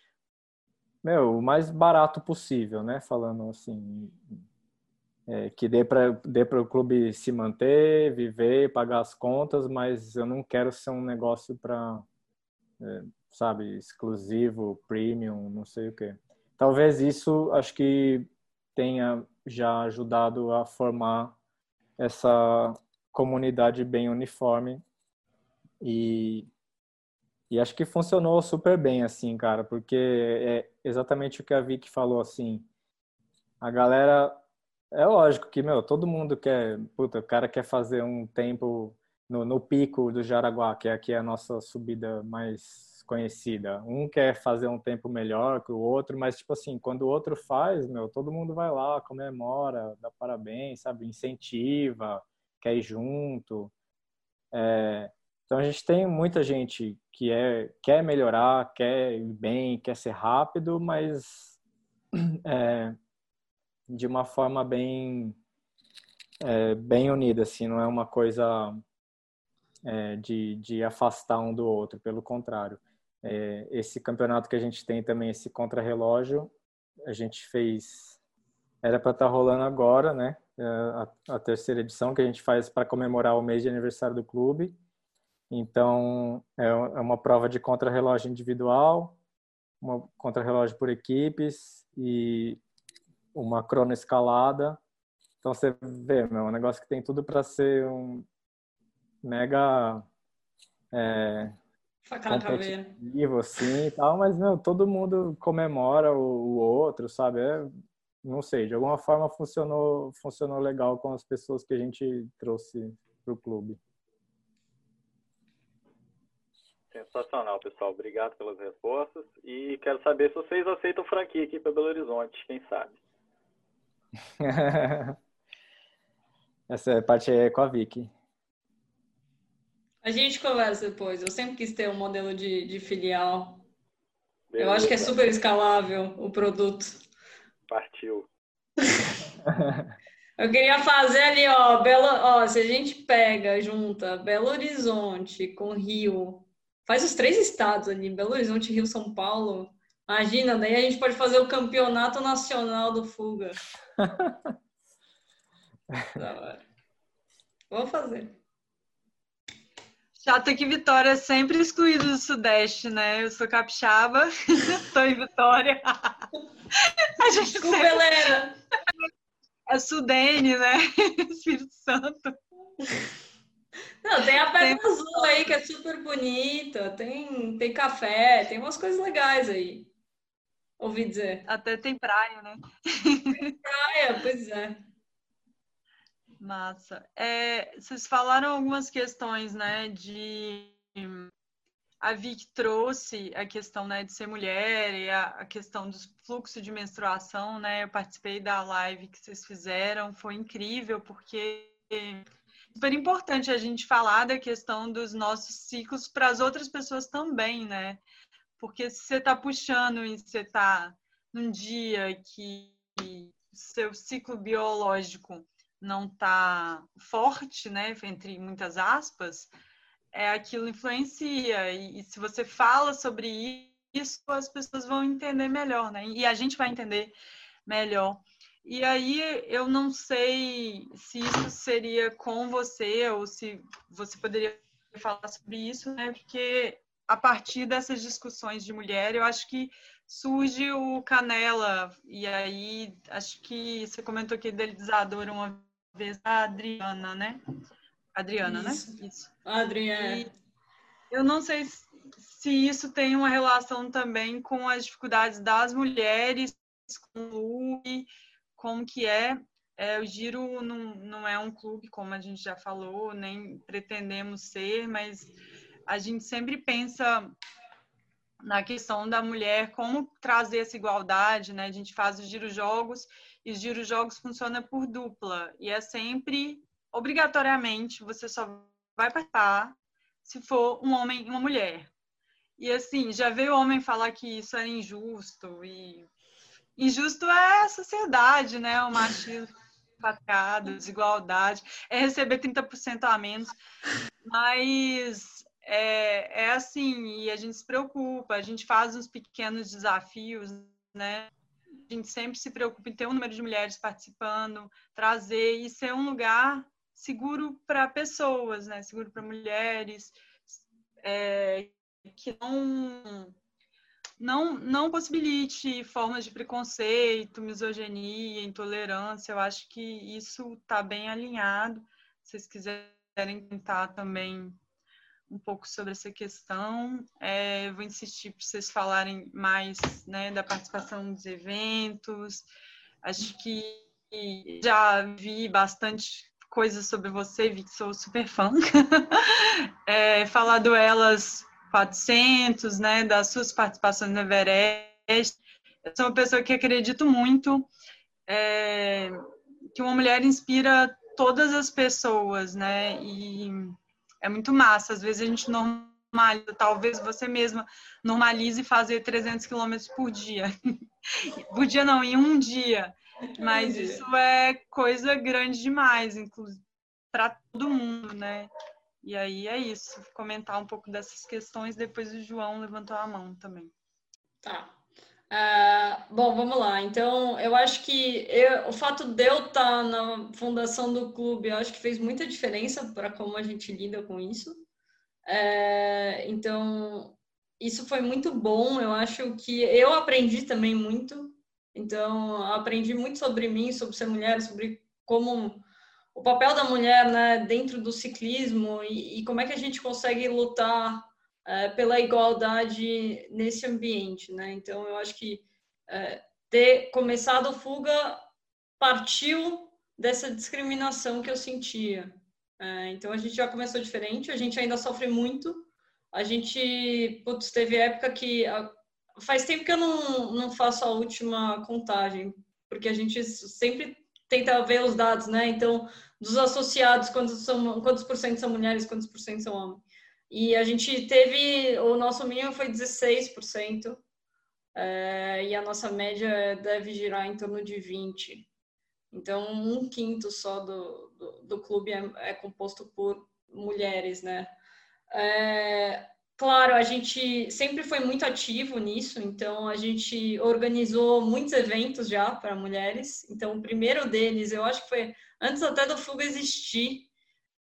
meu, o mais barato possível, né? Falando assim, é, que dê para o clube se manter, viver, pagar as contas, mas eu não quero ser um negócio para, é, sabe, exclusivo, premium, não sei o quê. Talvez isso, acho que tenha já ajudado a formar essa comunidade bem uniforme e, e acho que funcionou super bem, assim, cara, porque é exatamente o que a Vicky falou, assim. A galera. É lógico que, meu, todo mundo quer. Puta, o cara quer fazer um tempo no, no pico do Jaraguá, que é aqui a nossa subida mais conhecida. Um quer fazer um tempo melhor que o outro, mas, tipo assim, quando o outro faz, meu, todo mundo vai lá, comemora, dá parabéns, sabe? Incentiva, quer ir junto. É, então a gente tem muita gente que é, quer melhorar, quer ir bem, quer ser rápido, mas é, de uma forma bem é, bem unida, assim, não é uma coisa é, de, de afastar um do outro, pelo contrário. É, esse campeonato que a gente tem também, esse contrarrelógio, a gente fez, era para estar tá rolando agora, né? É, a, a terceira edição que a gente faz para comemorar o mês de aniversário do clube então, é, é uma prova de contrarrelógio individual, uma contrarrelógio por equipes e uma cronoescalada. Então, você vê, meu, é um negócio que tem tudo para ser um mega é, competitivo, assim, e tal, mas, meu, todo mundo comemora o, o outro, sabe? É, não sei, de alguma forma funcionou, funcionou legal com as pessoas que a gente trouxe para o clube. Sensacional, pessoal. Obrigado pelas respostas. E quero saber se vocês aceitam franquia aqui para Belo Horizonte, quem sabe. Essa parte é com a Vicky. A gente conversa depois. Eu sempre quis ter um modelo de, de filial. Beleza. Eu acho que é super escalável o produto. Partiu. Eu queria fazer ali, ó, Belo, ó, se a gente pega, junta Belo Horizonte com Rio, faz os três estados ali, Belo Horizonte, Rio, São Paulo. Imagina, daí a gente pode fazer o campeonato nacional do Fuga. Vou fazer. Chato que Vitória é sempre excluído do Sudeste, né? Eu sou capixaba, estou em Vitória. A gente Desculpa, sempre... Helena é Sudene, né? Espírito Santo. Não, tem a Pedra tem... Azul aí, que é super bonita. Tem, tem café, tem umas coisas legais aí. Ouvi dizer. Até tem praia, né? Tem praia, pois é. Massa. É, vocês falaram algumas questões, né, de a Vic trouxe a questão né, de ser mulher e a, a, questão do fluxo de menstruação, né? Eu participei da live que vocês fizeram, foi incrível, porque é super importante a gente falar da questão dos nossos ciclos para as outras pessoas também, né? Porque se você está puxando e você está num dia que seu ciclo biológico não está forte, né, entre muitas aspas, é, aquilo influencia. E, e, se você fala sobre isso, as pessoas vão entender melhor, né? E a gente vai entender melhor. E aí eu não sei se isso seria com você ou se você poderia falar sobre isso, né? Porque a partir dessas discussões de mulher, eu acho que surge o Canela. E aí acho que você comentou que idealizadora uma vez a Adriana, né? Adriana, né? isso. né? Isso. Adriana. eu não sei se isso tem uma relação também com as dificuldades das mulheres, com o clube, como que é. é o Giro não, não é um clube, como a gente já falou, nem pretendemos ser, mas a gente sempre pensa na questão da mulher, como trazer essa igualdade, né? A gente faz os giro jogos e os giro jogos funciona por dupla e é sempre obrigatoriamente você só vai participar se for um homem e uma mulher. E assim, já veio o homem falar que isso era injusto e injusto é a sociedade, né? O machismo patriado, desigualdade, é receber 30% a menos. Mas é, é assim, e a gente se preocupa, a gente faz uns pequenos desafios, né? A gente sempre se preocupa em ter um número de mulheres participando, trazer e ser um lugar seguro para pessoas, né? Seguro para mulheres, é, que não, não, não possibilite formas de preconceito, misoginia, intolerância. Eu acho que isso está bem alinhado. Se vocês quiserem tentar também um pouco sobre essa questão, é, vou insistir para vocês falarem mais né, da participação nos eventos. Acho que já vi bastante coisas sobre você, vi que sou super fã. é, falar do Elas 400, né, das suas participações no Everest. Eu sou uma pessoa que acredito muito é, que uma mulher inspira todas as pessoas, né, e é muito massa. Às vezes a gente normaliza, talvez você mesma normalize fazer 300 quilômetros por dia. por dia não, em um dia. Mas isso é coisa grande demais, inclusive, para todo mundo, né? E aí é isso, comentar um pouco dessas questões, depois o João levantou a mão também. Tá. Uh, bom, vamos lá. Então, eu acho que eu, o fato de eu estar na fundação do clube, eu acho que fez muita diferença para como a gente lida com isso. Uh, então, isso foi muito bom. Eu acho que eu aprendi também muito então, aprendi muito sobre mim, sobre ser mulher, sobre como o papel da mulher né, dentro do ciclismo e, e como é que a gente consegue lutar é, pela igualdade nesse ambiente. Né? Então, eu acho que é, ter começado a fuga partiu dessa discriminação que eu sentia. É, então, a gente já começou diferente, a gente ainda sofre muito. A gente, putz, teve época que faz tempo que eu não, não faço a última contagem, porque a gente sempre tenta ver os dados, né? Então, dos associados, quantos, são, quantos por cento são mulheres, quantos por cento são homens. E a gente teve, o nosso mínimo foi 16%, é, e a nossa média deve girar em torno de 20%. Então, um quinto só do, do, do clube é, é, composto por mulheres, né? É, claro, a gente sempre foi muito ativo nisso, então a gente organizou muitos eventos já para mulheres. Então, o primeiro deles, eu acho que foi antes até do Fuga existir,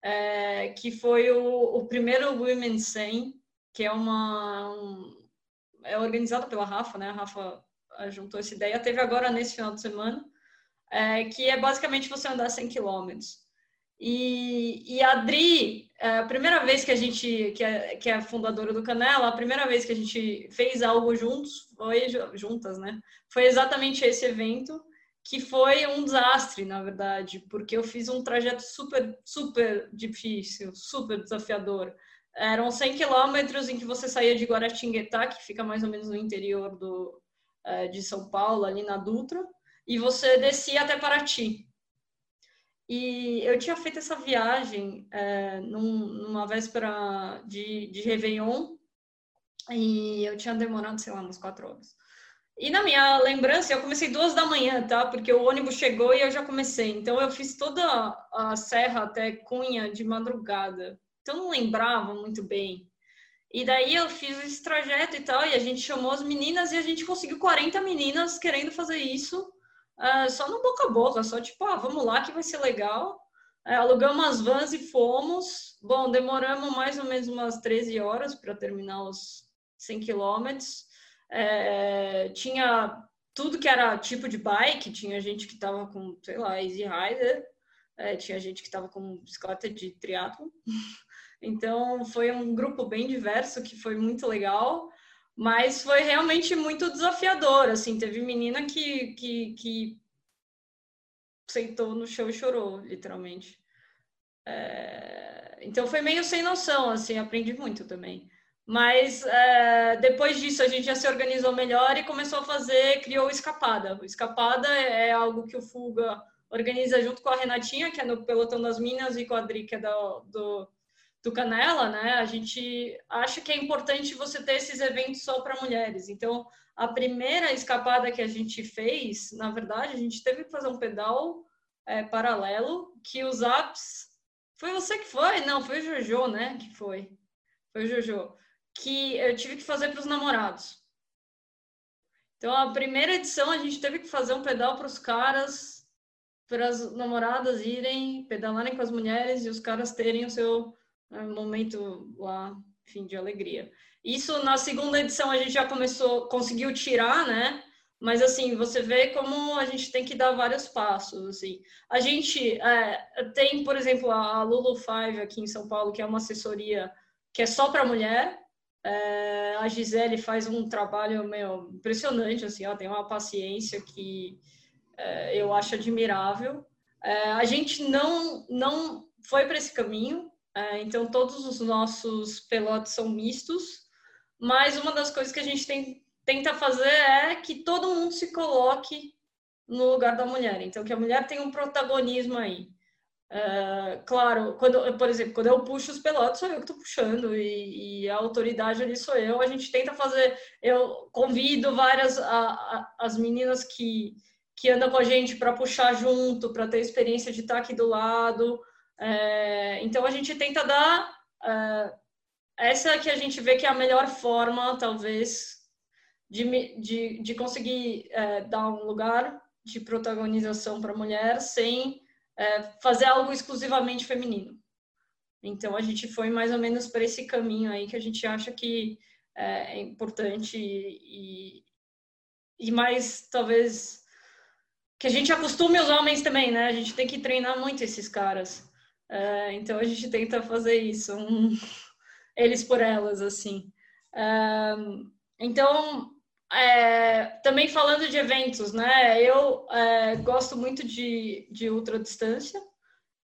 é, que foi o, o, primeiro Women 100, que é uma um, é organizado pela Rafa, né? A Rafa juntou essa ideia. Teve agora nesse final de semana é, que é basicamente você andar 100 quilômetros. E, e a Adri, é, a primeira vez que a gente, que é, que é fundadora do Canela, a primeira vez que a gente fez algo juntos, foi juntas, né? Foi exatamente esse evento, que foi um desastre, na verdade, porque eu fiz um trajeto super, super difícil, super desafiador. Eram 100 quilômetros em que você saía de Guaratinguetá, que fica mais ou menos no interior do, é, de São Paulo, ali na Dutra, e você descia até Paraty. E eu tinha feito essa viagem é, num, numa véspera de, de Réveillon e eu tinha demorado, sei lá, umas quatro horas. E na minha lembrança, eu comecei duas da manhã, tá? Porque o ônibus chegou e eu já comecei. Então eu fiz toda a serra até Cunha de madrugada. Então não lembrava muito bem. E daí eu fiz esse trajeto e tal, e a gente chamou as meninas e a gente conseguiu 40 meninas querendo fazer isso uh, só no boca a boca, só tipo, ah, vamos lá que vai ser legal. Uh, alugamos as vans e fomos. Bom, demoramos mais ou menos umas 13 horas para terminar os 100 quilômetros. É, tinha tudo que era tipo de bike, tinha gente que estava com, sei lá, Easy Rider, é, tinha gente que estava com bicicleta de triatlo. Então, foi um grupo bem diverso que foi muito legal. Mas foi realmente muito desafiador, assim, teve menina que, que, que sentou no chão e chorou, literalmente. É... Então foi meio sem noção, assim, aprendi muito também. Mas é, depois disso a gente já se organizou melhor e começou a fazer, criou o Escapada. O Escapada é algo que o Fuga organiza junto com a Renatinha, que é no Pelotão das Minas, e com a Adri, que é do, do do Canela, né? A gente acha que é importante você ter esses eventos só para mulheres. Então, a primeira escapada que a gente fez, na verdade, a gente teve que fazer um pedal é, paralelo que os apps. Foi você que foi? Não, foi o Jojo, né? Que foi. Foi o Jojo. Que eu tive que fazer para os namorados. Então, a primeira edição a gente teve que fazer um pedal para os caras, para as namoradas irem pedalarem com as mulheres e os caras terem o seu é um momento lá, fim de alegria. Isso na segunda edição a gente já começou, conseguiu tirar, né? Mas assim, você vê como a gente tem que dar vários passos, assim. A gente é, tem, por exemplo, a Lulu Five aqui em São Paulo, que é uma assessoria que é só para mulher. É, a Gisele faz um trabalho meu, impressionante, assim, ela tem uma paciência que é, eu acho admirável. É, a gente não, não foi para esse caminho, é, então, todos os nossos pelotes são mistos, mas uma das coisas que a gente tem, tenta fazer é que todo mundo se coloque no lugar da mulher. Então, que a mulher tenha um protagonismo aí. É, claro, quando, por exemplo, quando eu puxo os pelotes, sou eu que estou puxando e, e, a autoridade ali sou eu. A gente tenta fazer. Eu convido várias a, a, as meninas que, que andam com a gente para puxar junto, para ter experiência de estar aqui do lado. É, então a gente tenta dar é, essa que a gente vê que é a melhor forma, talvez, de, de, de conseguir é, dar um lugar de protagonização para a mulher sem é, fazer algo exclusivamente feminino. Então a gente foi mais ou menos para esse caminho aí que a gente acha que é, é importante e, e mais talvez que a gente acostume os homens também, né? A gente tem que treinar muito esses caras. Uh, então a gente tenta fazer isso, um, eles por elas, assim. Uh, então, é, também falando de eventos, né? Eu é, gosto muito de, de ultradistância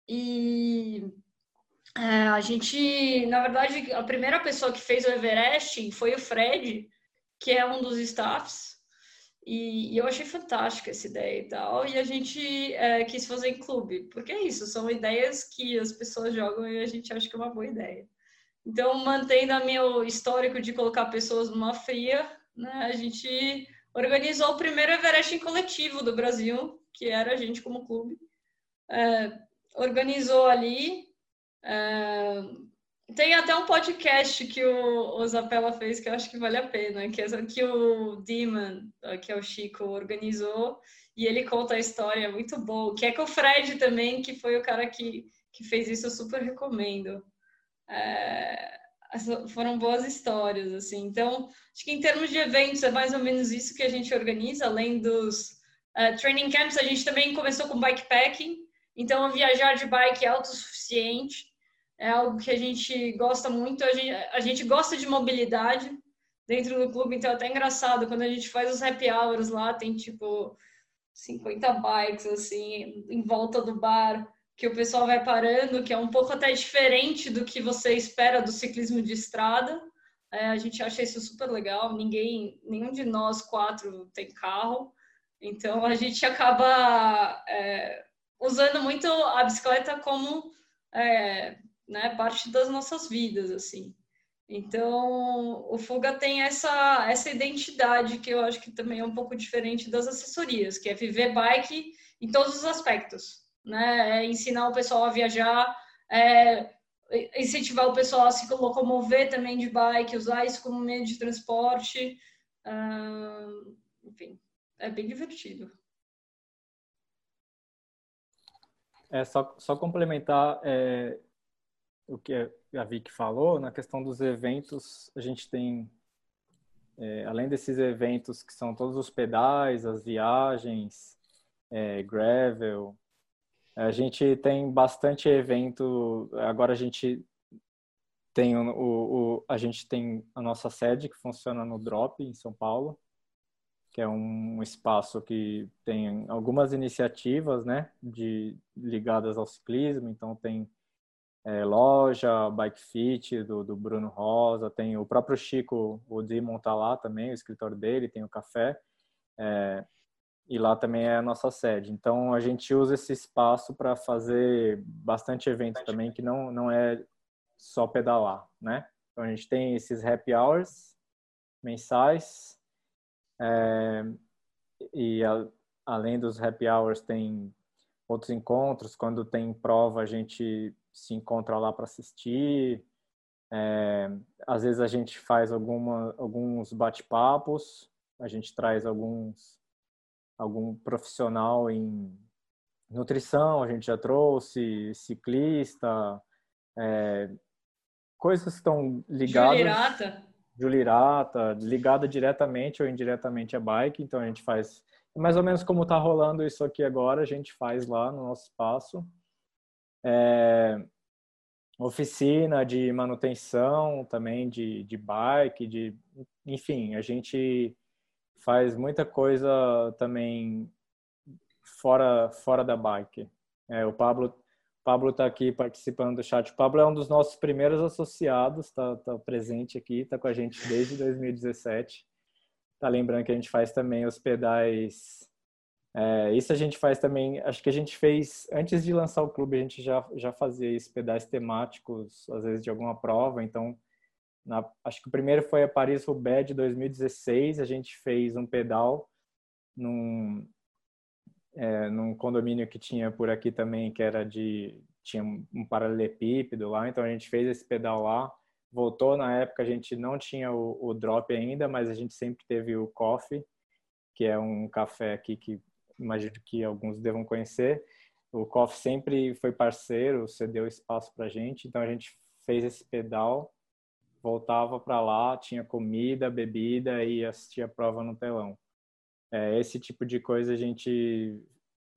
e é, a gente, na verdade, a primeira pessoa que fez o Everest foi o Fred, que é um dos staffs. E, e, eu achei fantástica essa ideia e tal. E a gente é, quis fazer em clube, porque é isso, são ideias que as pessoas jogam e a gente acha que é uma boa ideia. Então, mantendo o meu histórico de colocar pessoas numa fria, né, a gente organizou o primeiro Everest em coletivo do Brasil, que era a gente como clube. É, organizou ali. É, tem até um podcast que o, o Zapella fez que eu acho que vale a pena, que é que o Demon, que é o Chico, organizou, e ele conta a história, é muito bom. Que é com o Fred também, que foi o cara que, que fez isso, eu super recomendo. É, foram boas histórias, assim. Então, acho que em termos de eventos, é mais ou menos isso que a gente organiza, além dos uh, training camps, a gente também começou com bikepacking, então viajar de bike é autossuficiente, é algo que a gente gosta muito, a gente, a gente gosta de mobilidade dentro do clube, então é até engraçado, quando a gente faz os happy hours lá, tem tipo 50 bikes, assim, em volta do bar, que o pessoal vai parando, que é um pouco até diferente do que você espera do ciclismo de estrada. É, a gente acha isso super legal. Ninguém, nenhum de nós quatro tem carro, então a gente acaba é, usando muito a bicicleta como é, né, parte das nossas vidas, assim. Então, o Fuga tem essa, essa identidade que eu acho que também é um pouco diferente das assessorias, que é viver bike em todos os aspectos né? É ensinar o pessoal a viajar, é, incentivar o pessoal a se locomover também de bike, usar isso como meio de transporte. Uh, enfim, é bem divertido. É só, só complementar é, o que a Vicky falou, na questão dos eventos, a gente tem, é, além desses eventos que são todos os pedais, as viagens, é, gravel, a gente tem bastante evento. Agora a gente tem o, o, a gente tem a nossa sede que funciona no Drop em São Paulo, que é um espaço que tem algumas iniciativas, né, de ligadas ao ciclismo. Então tem é, loja, bike fit do, do Bruno Rosa, tem o próprio Chico, o Dimon tá lá também, o escritório dele, tem o café. É, e lá também é a nossa sede. Então a gente usa esse espaço para fazer bastante evento também, que não, não é só pedalar, né? Então a gente tem esses happy hours mensais é, e a, além dos happy hours tem outros encontros. Quando tem prova a gente se encontra lá para assistir. É, às vezes a gente faz alguma, alguns bate-papos, a gente traz alguns algum profissional em nutrição, a gente já trouxe, ciclista, é, coisas que estão ligadas... Julirata. Julirata, ligada diretamente ou indiretamente à bike, então a gente faz mais ou menos como está rolando isso aqui agora, a gente faz lá no nosso espaço. É, oficina de manutenção também de, de bike, de, enfim, a gente faz muita coisa também fora fora da bike. É, o Pablo Pablo está aqui participando do chat. O Pablo é um dos nossos primeiros associados, está tá presente aqui, está com a gente desde 2017. Tá lembrando que a gente faz também os pedais. É, isso a gente faz também. Acho que a gente fez antes de lançar o clube, a gente já já fazia esses pedais temáticos, às vezes de alguma prova. Então na, acho que o primeiro foi a Paris-Roubaix de 2016. A gente fez um pedal num, é, num condomínio que tinha por aqui também, que era de tinha um paralelepípedo lá. Então a gente fez esse pedal lá. Voltou na época a gente não tinha o, o drop ainda, mas a gente sempre teve o coffee, que é um café aqui que imagino que alguns devam conhecer. O Coffee sempre foi parceiro, cedeu espaço para a gente, então a gente fez esse pedal voltava para lá, tinha comida, bebida e assistia a prova no telão. É, esse tipo de coisa a gente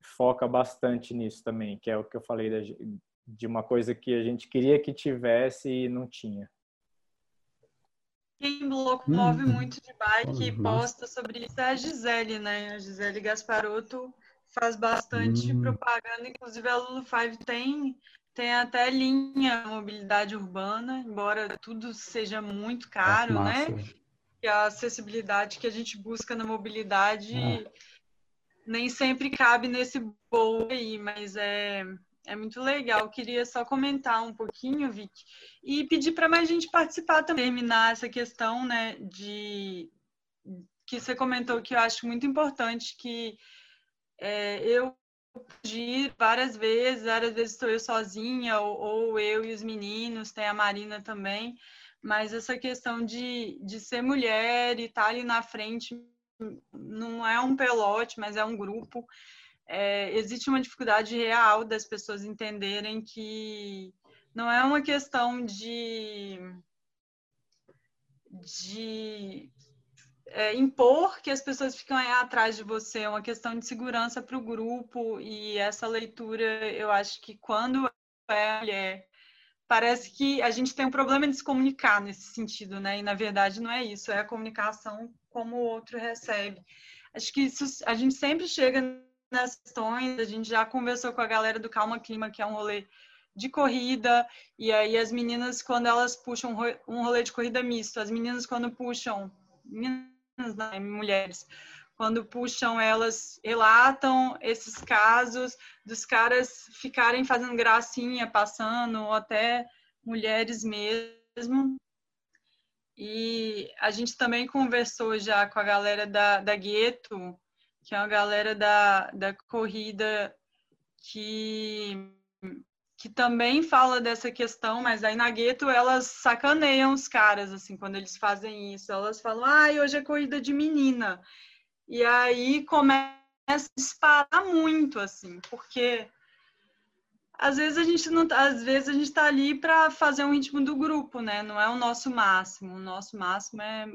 foca bastante nisso também, que é o que eu falei de, de uma coisa que a gente queria que tivesse e não tinha. Quem locomove hum. muito de bike e posta sobre isso é a Gisele, né? A Gisele Gasparotto faz bastante hum. propaganda, inclusive a Lulu Five tem tem até linha mobilidade urbana, embora tudo seja muito caro, né? que a acessibilidade que a gente busca na mobilidade ah. nem sempre cabe nesse bolo aí, mas é, é muito legal. Eu queria só comentar um pouquinho, Vic, e pedir para mais gente participar também, terminar essa questão, né, de que você comentou que eu acho muito importante que é, eu ir várias vezes, várias vezes estou eu sozinha, ou, ou, eu e os meninos, tem a Marina também, mas essa questão de, de ser mulher e estar tá ali na frente não é um pelote, mas é um grupo. É, existe uma dificuldade real das pessoas entenderem que não é uma questão de, de é, impor que as pessoas ficam atrás de você, é uma questão de segurança para o grupo e essa leitura, eu acho que quando é mulher, parece que a gente tem um problema de se comunicar nesse sentido, né? E na verdade não é isso, é a comunicação como o outro recebe. Acho que isso, a gente sempre chega nas questões, a gente já conversou com a galera do Calma Clima, que é um rolê de corrida, e aí as meninas, quando elas puxam um rolê de corrida misto, as meninas, quando puxam, meninas né, mulheres, quando puxam, elas relatam esses casos dos caras ficarem fazendo gracinha, passando, ou até mulheres mesmo. E a gente também conversou já com a galera da, da Gueto, que é uma galera da, da corrida que que também fala dessa questão, mas aí na gueto elas sacaneiam os caras, assim, quando eles fazem isso. Elas falam, ah, hoje é corrida de menina. E aí começa a disparar muito, assim, porque às vezes a gente não, tá, às vezes a gente está ali para fazer um ritmo do grupo, né? Não é o nosso máximo. O nosso máximo é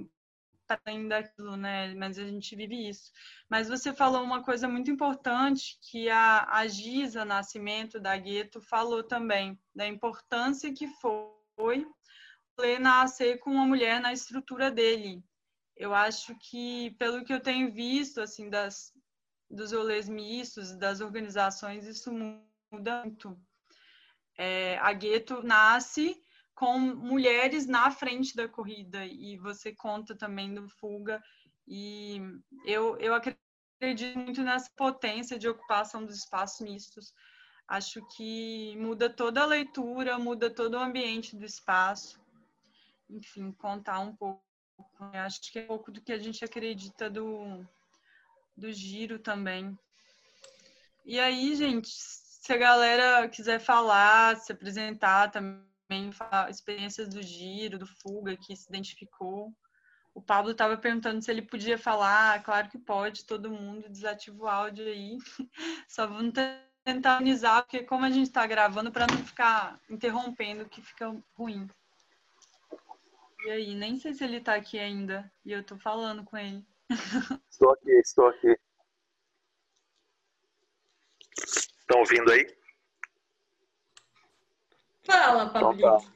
além daquilo, né? Mas a gente vive isso. Mas você falou uma coisa muito importante que a, a Giza Nascimento da Gueto falou também, da importância que foi ler nascer com uma mulher na estrutura dele. Eu acho que, pelo que eu tenho visto, assim, das, dos rolês mistos, das organizações, isso muda muito. É, a Gueto nasce com mulheres na frente da corrida e você conta também do Fuga e eu, eu acredito muito nessa potência de ocupação dos espaços mistos. Acho que muda toda a leitura, muda todo o ambiente do espaço. Enfim, contar um pouco. Né? Acho que é um pouco do que a gente acredita do, do giro também. E aí, gente, se a galera quiser falar, se apresentar também, também experiências do giro, do fuga, que se identificou. O Pablo estava perguntando se ele podia falar. Claro que pode, todo mundo. Desativa o áudio aí. Só vamos tentar unizar, porque como a gente está gravando, para não ficar interrompendo, que fica ruim. E aí, nem sei se ele está aqui ainda. E eu estou falando com ele. Estou aqui, estou aqui. Estão ouvindo aí? Fala, Pablo. Então, tá.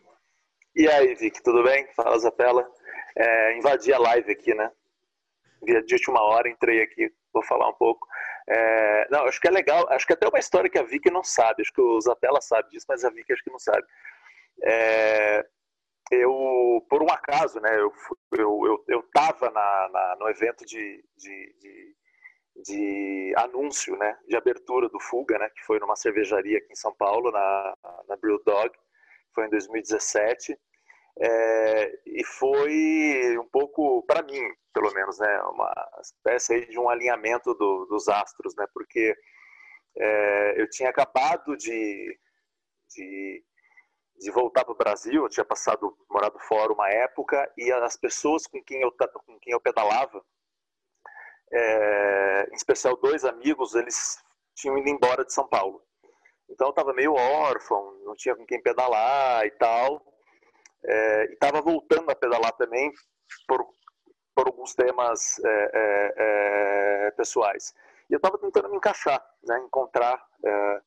E aí, Vic, tudo bem? Fala, Zapela. É, invadi a live aqui, né? Via de última hora, entrei aqui, vou falar um pouco. É, não, acho que é legal, acho que até uma história que a Vicky não sabe, acho que o Zapela sabe disso, mas a Vicky acho que não sabe. É, eu, por um acaso, né, eu, eu, eu, eu tava na, na no evento de, de, de, de, anúncio, né, de abertura do Fuga, né, que foi numa cervejaria aqui em São Paulo, na, na Brew Dog, foi em 2017, é, e foi um pouco, para mim, pelo menos, né, uma espécie de um alinhamento do, dos astros, né, porque é, eu tinha acabado de, de, de voltar para o Brasil, eu tinha passado, morado fora uma época, e as pessoas com quem eu, com quem eu pedalava, é, em especial dois amigos, eles tinham ido embora de São Paulo. Então eu estava meio órfão, não tinha com quem pedalar e tal. É, e estava voltando a pedalar também por, por alguns temas é, é, é pessoais. E eu estava tentando me encaixar, né, encontrar é,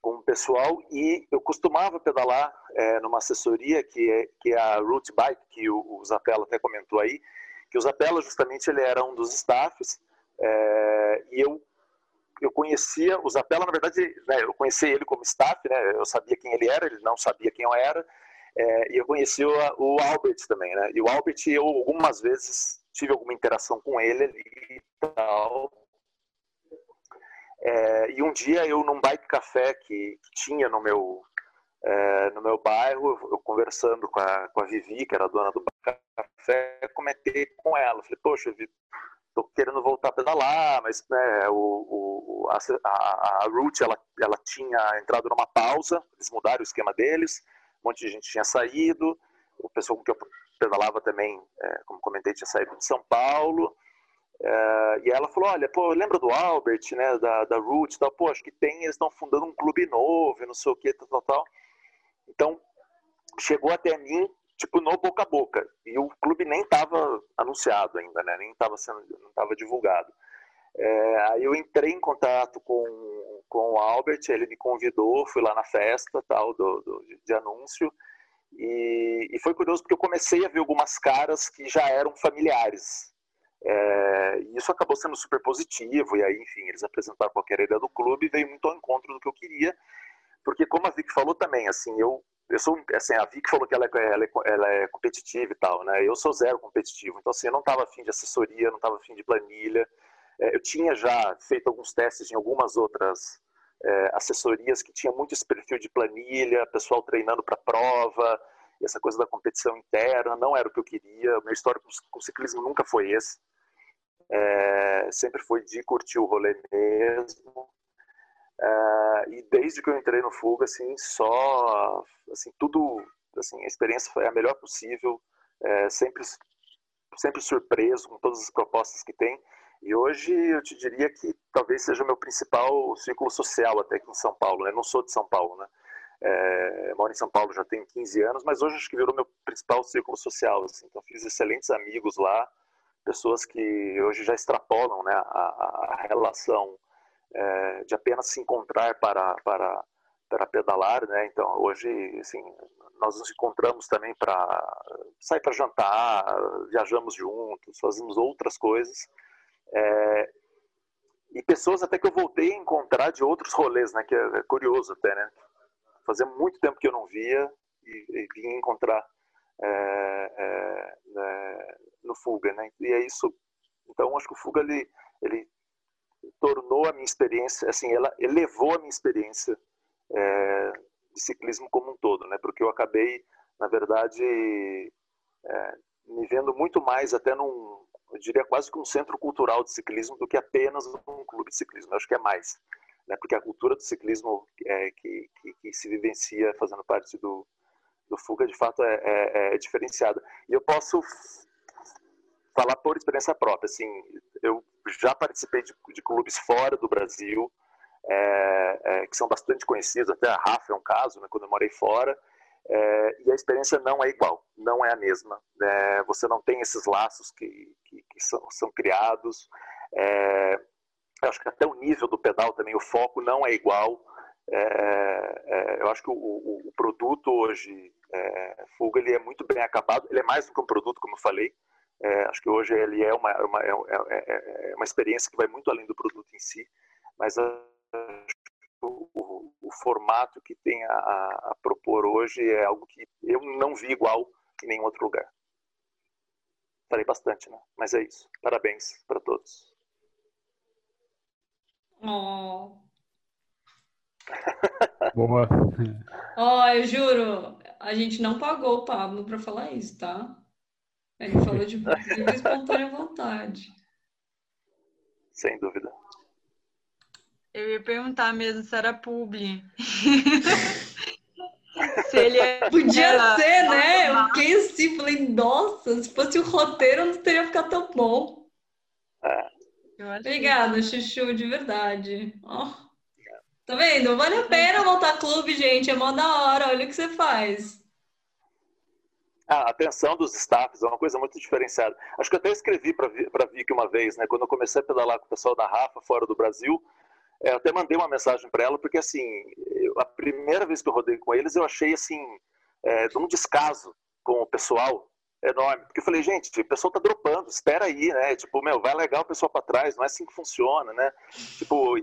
com o pessoal. E eu costumava pedalar é, numa assessoria que é, que é a Route Bike, que o, o Zapella até comentou aí, que o Zapella justamente ele era um dos staffs. e eu eu conhecia o Zapella, na verdade, né, eu conheci ele como staff, né, eu sabia quem ele era, ele não sabia quem eu era, É, e eu conheci o, o, Albert também, né? E o Albert, eu algumas vezes tive alguma interação com ele ali e tal. É, e um dia eu num bike café que, que tinha no meu é, no meu bairro, eu conversando com a, com a Vivi, que era a dona do café, comentei com ela, falei, poxa, Vivi, tô querendo voltar a pedalar, mas né, o, o, a, a, ela, ela tinha entrado numa pausa, eles mudaram o esquema deles, um monte de gente tinha saído, o pessoal com que eu pedalava também, é, como comentei, tinha saído de São Paulo, é, e ela falou, olha, pô, lembra do Albert, né, da, da Root, tal, pô, acho que tem, eles estão fundando um clube novo, não sei o que, tal, tal, tal. Então, chegou até mim, tipo, no boca a boca. E o clube nem estava anunciado ainda, né? Nem estava sendo, não estava divulgado. É, aí eu entrei em contato com, com o Albert, ele me convidou, fui lá na festa tal do, do de anúncio e, e, foi curioso porque eu comecei a ver algumas caras que já eram familiares. É, e isso acabou sendo super positivo e aí, enfim, eles apresentaram qualquer ideia do clube e veio muito ao encontro do que eu queria porque como a Vicky falou também, assim, eu, eu sou, assim, a Vicky falou que ela é, ela, é, ela é competitiva e tal, né? Eu sou zero competitivo, então assim, eu não estava afim de assessoria, não estava afim de planilha. É, eu tinha já feito alguns testes em algumas outras é, assessorias que tinha muito esse perfil de planilha, pessoal treinando para prova, essa coisa da competição interna, não era o que eu queria. O meu histórico com ciclismo nunca foi esse. É, sempre foi de curtir o rolê mesmo. Uh, e desde que eu entrei no Fuga, assim, só, assim, tudo, assim, a experiência foi a melhor possível, é, sempre, sempre surpreso com todas as propostas que tem. E hoje eu te diria que talvez seja o meu principal círculo social até aqui em São Paulo. Né? Eu não sou de São Paulo, né? É, moro em São Paulo já tenho 15 anos, mas hoje acho que virou meu principal círculo social. Assim. Então fiz excelentes amigos lá, pessoas que hoje já extrapolam né, a, a relação é, de apenas se encontrar para, para, para pedalar, né? Então, hoje, assim, nós nos encontramos também para sair para jantar, viajamos juntos, fazemos outras coisas. É, e pessoas até que eu voltei a encontrar de outros rolês, né? Que é, curioso até, né? Fazia muito tempo que eu não via e, e vim encontrar é, é, no Fuga, né? E é isso. Então, acho que o Fuga ele, ele tornou a minha experiência, assim, ela elevou a minha experiência é, de ciclismo como um todo, né? Porque eu acabei, na verdade, é, me vendo muito mais até num, eu diria quase que um centro cultural de ciclismo do que apenas um clube de ciclismo. Eu acho que é mais, né? Porque a cultura do ciclismo é, que, que, que, se vivencia fazendo parte do, do Fuga, de fato, é, é, é diferenciada. E eu posso falar por experiência própria, assim, eu já participei de, de clubes fora do Brasil, é, é, que são bastante conhecidos, até a Rafa é um caso, né, quando eu morei fora, é, e a experiência não é igual, não é a mesma. Né? Você não tem esses laços que, que, que são, são, criados. É, acho que até o nível do pedal também, o foco não é igual. É, é, eu acho que o, o, o produto hoje, Fuga, ele é muito bem acabado. Ele é mais do que um produto, como eu falei. É, acho que hoje ele é uma, uma, é, é, é, uma experiência que vai muito além do produto em si, mas o, o, o, formato que tem a, a, propor hoje é algo que eu não vi igual em nenhum outro lugar. Falei bastante, né? Mas é isso. Parabéns para todos. Oh. Boa. Ó, oh, eu juro, a gente não pagou o Pablo para falar isso, tá? Ele falou de livre espontânea vontade. Sem dúvida. Eu ia perguntar mesmo se era publi. se ele é... Podia ser, né? Eu fiquei assim, falei, nossa, se fosse o roteiro não teria ficado tão bom. É. Obrigada, Chuchu, de verdade. Oh. Tá vendo? Vale a pena voltar clube, gente. É mó da hora. Olha o que você faz. A atenção dos staffs é uma coisa muito diferenciada. Acho que eu até escrevi para Vicky uma vez, né? Quando eu comecei a pedalar com o pessoal da Rafa fora do Brasil, é, eu até mandei uma mensagem para ela, porque assim, eu, a primeira vez que eu rodei com eles, eu achei assim, é, um descaso com o pessoal enorme. Porque eu falei, gente, o pessoal tá dropando, espera aí, né? Tipo, meu, vai legal o pessoal para trás, não é assim que funciona, né? Tipo,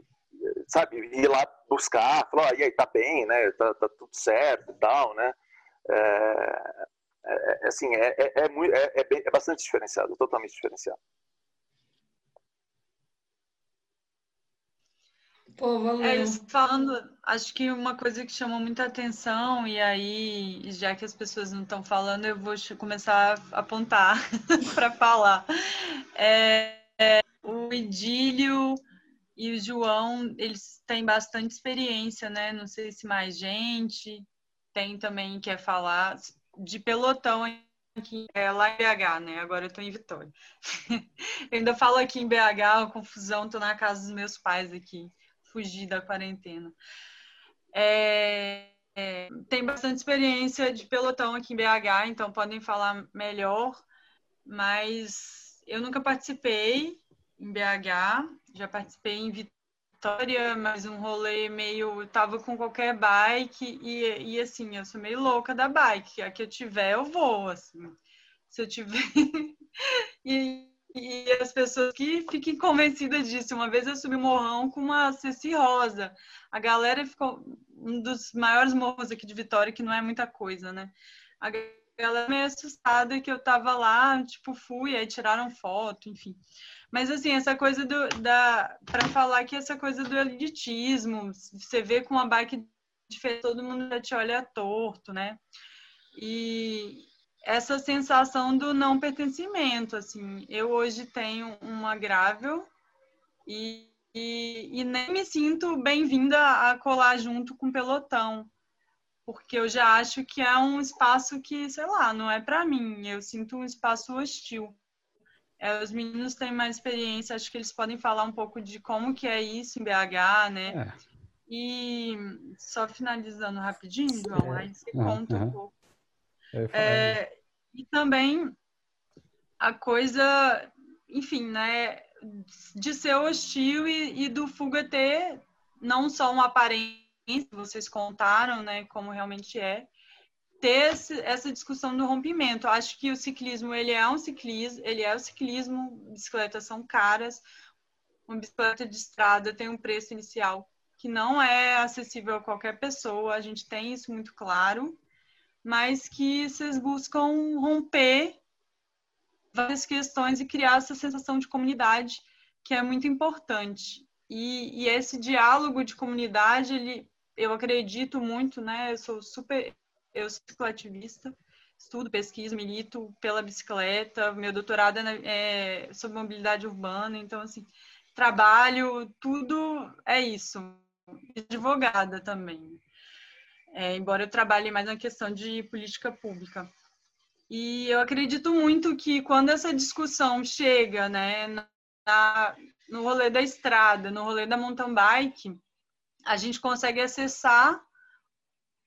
sabe, ir lá buscar, falar, oh, e aí, tá bem, né? Tá, tá tudo certo e tal, né? é, é, assim, é, é, é, é, é bastante diferenciado, totalmente diferenciado. Pô, É, falando, acho que uma coisa que chamou muita atenção, e aí, já que as pessoas não estão falando, eu vou começar a apontar para falar. É, é, o Idílio e o João, eles têm bastante experiência, né? Não sei se mais gente tem também quer falar de pelotão aqui é lá em BH, né? Agora eu estou em Vitória. eu ainda falo aqui em BH, confusão, estou na casa dos meus pais aqui fugir da quarentena. É, é, tem bastante experiência de pelotão aqui em BH, então podem falar melhor, mas eu nunca participei em BH, já participei em Vitória, mas um rolê meio. tava com qualquer bike e, e assim, eu sou meio louca da bike. A que eu tiver, eu vou, assim. Se eu tiver. e, e as pessoas que fiquem convencidas disso. Uma vez eu subi morrão com uma Ceci Rosa. A galera ficou um dos maiores morros aqui de Vitória, que não é muita coisa, né? A galera meio assustada que eu tava lá, tipo, fui, aí tiraram foto, enfim. Mas assim, essa coisa do da para falar que essa coisa do elitismo, você vê com uma bike diferente, todo mundo já te olha torto, né? E, essa sensação do não pertencimento, assim. Eu hoje tenho uma grável e, e, e nem me sinto bem-vinda a colar junto com o pelotão, porque eu já acho que é um espaço que, sei lá, não é para mim. Eu sinto um espaço hostil. É, os meninos têm mais experiência, acho que eles podem falar um pouco de como que é isso em BH, né? É. E só finalizando rapidinho, João, aí você conta um pouco é, e também a coisa, enfim, né, de ser hostil e, e do Fuga ter não só uma aparência, vocês contaram, né, como realmente é, ter esse, essa discussão do rompimento. Acho que o ciclismo, ele é um ciclismo, ele é o ciclismo, bicicletas são caras, uma bicicleta de estrada tem um preço inicial que não é acessível a qualquer pessoa, a gente tem isso muito claro mas que vocês buscam romper várias questões e criar essa sensação de comunidade que é muito importante. E, e esse diálogo de comunidade, ele, eu acredito muito, né? Eu sou super, eu sou ciclativista, estudo, pesquiso, milito pela bicicleta, meu doutorado é, é sobre mobilidade urbana, então assim, trabalho, tudo é isso. Advogada também é, embora eu trabalhe mais na questão de política pública. E eu acredito muito que quando essa discussão chega né, na, no rolê da estrada, no rolê da mountain bike, a gente consegue acessar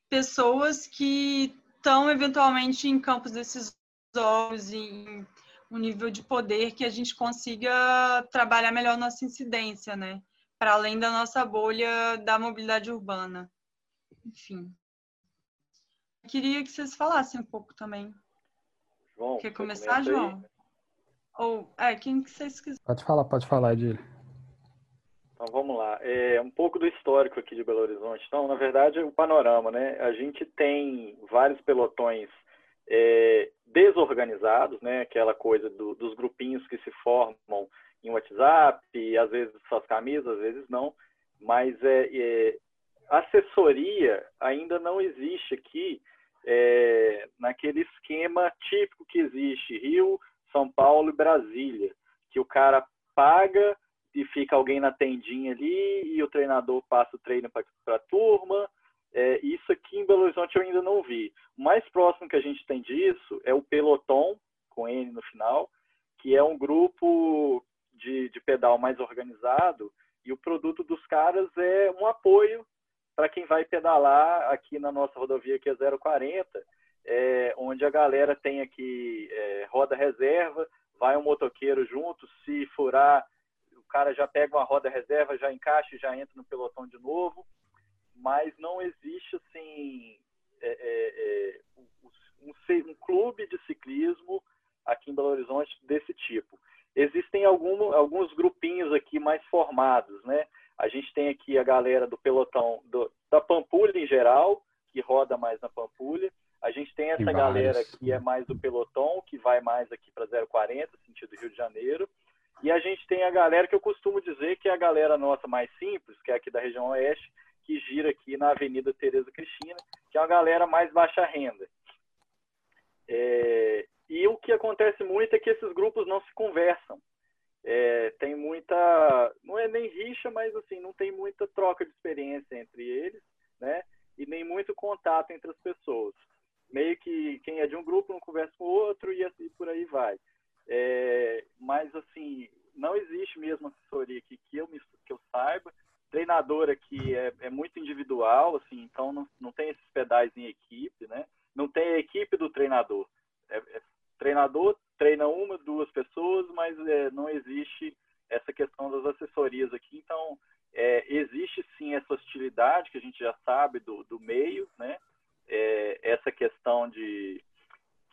pessoas que estão eventualmente em campos decisórios, em um nível de poder que a gente consiga trabalhar melhor nossa incidência, né? Para além da nossa bolha da mobilidade urbana enfim. Queria que vocês falassem um pouco também. João, Quer começar, João? Ou, é, quem que vocês quiserem. Pode falar, pode falar, Edil. Então vamos lá. É um pouco do histórico aqui de Belo Horizonte. Então, na verdade, o panorama, né? A gente tem vários pelotões é, desorganizados, né? Aquela coisa do, dos grupinhos que se formam em WhatsApp, e às vezes suas camisas, às vezes não. Mas é, é assessoria ainda não existe aqui é, naquele esquema típico que existe Rio, São Paulo e Brasília, que o cara paga e fica alguém na tendinha ali e o treinador passa o treino para a turma. É, isso aqui em Belo Horizonte eu ainda não vi. O mais próximo que a gente tem disso é o Peloton, com N no final, que é um grupo de, de pedal mais organizado e o produto dos caras é um apoio para quem vai pedalar aqui na nossa rodovia que é 040, é, onde a galera tem aqui é, roda reserva, vai um motoqueiro junto, se furar, cara já pega uma roda reserva, já encaixa e já entra no pelotão de novo, mas não existe assim é, é, é um, um, clube de ciclismo aqui em Belo Horizonte desse tipo. Existem algum, alguns grupinhos aqui mais formados, né? A gente tem aqui a galera do pelotão do, da Pampulha em geral, que roda mais na Pampulha. A gente tem essa galera que é mais do pelotão, que vai mais aqui para 040, sentido Rio de Janeiro. E a gente tem a galera que eu costumo dizer que é a galera nossa mais simples, que é aqui da região oeste, que gira aqui na Avenida Tereza Cristina, que é uma galera mais baixa renda. É, e o que acontece muito é que esses grupos não se conversam. É, tem muita, não é nem rixa, mas assim, não tem muita troca de experiência entre eles, né? E nem muito contato entre as pessoas. Meio que quem é de um grupo não conversa com o outro e assim por aí vai. É, mas assim, não existe mesmo assessoria aqui que eu, me, que eu saiba. Treinador aqui é, é muito individual, assim, então não, não tem esses pedais em equipe, né? Não tem a equipe do treinador. É, é treinador treina uma, duas pessoas, mas é, não existe essa questão das assessorias aqui. Então, é, existe sim essa hostilidade que a gente já sabe do, do meio, né? É, essa questão de,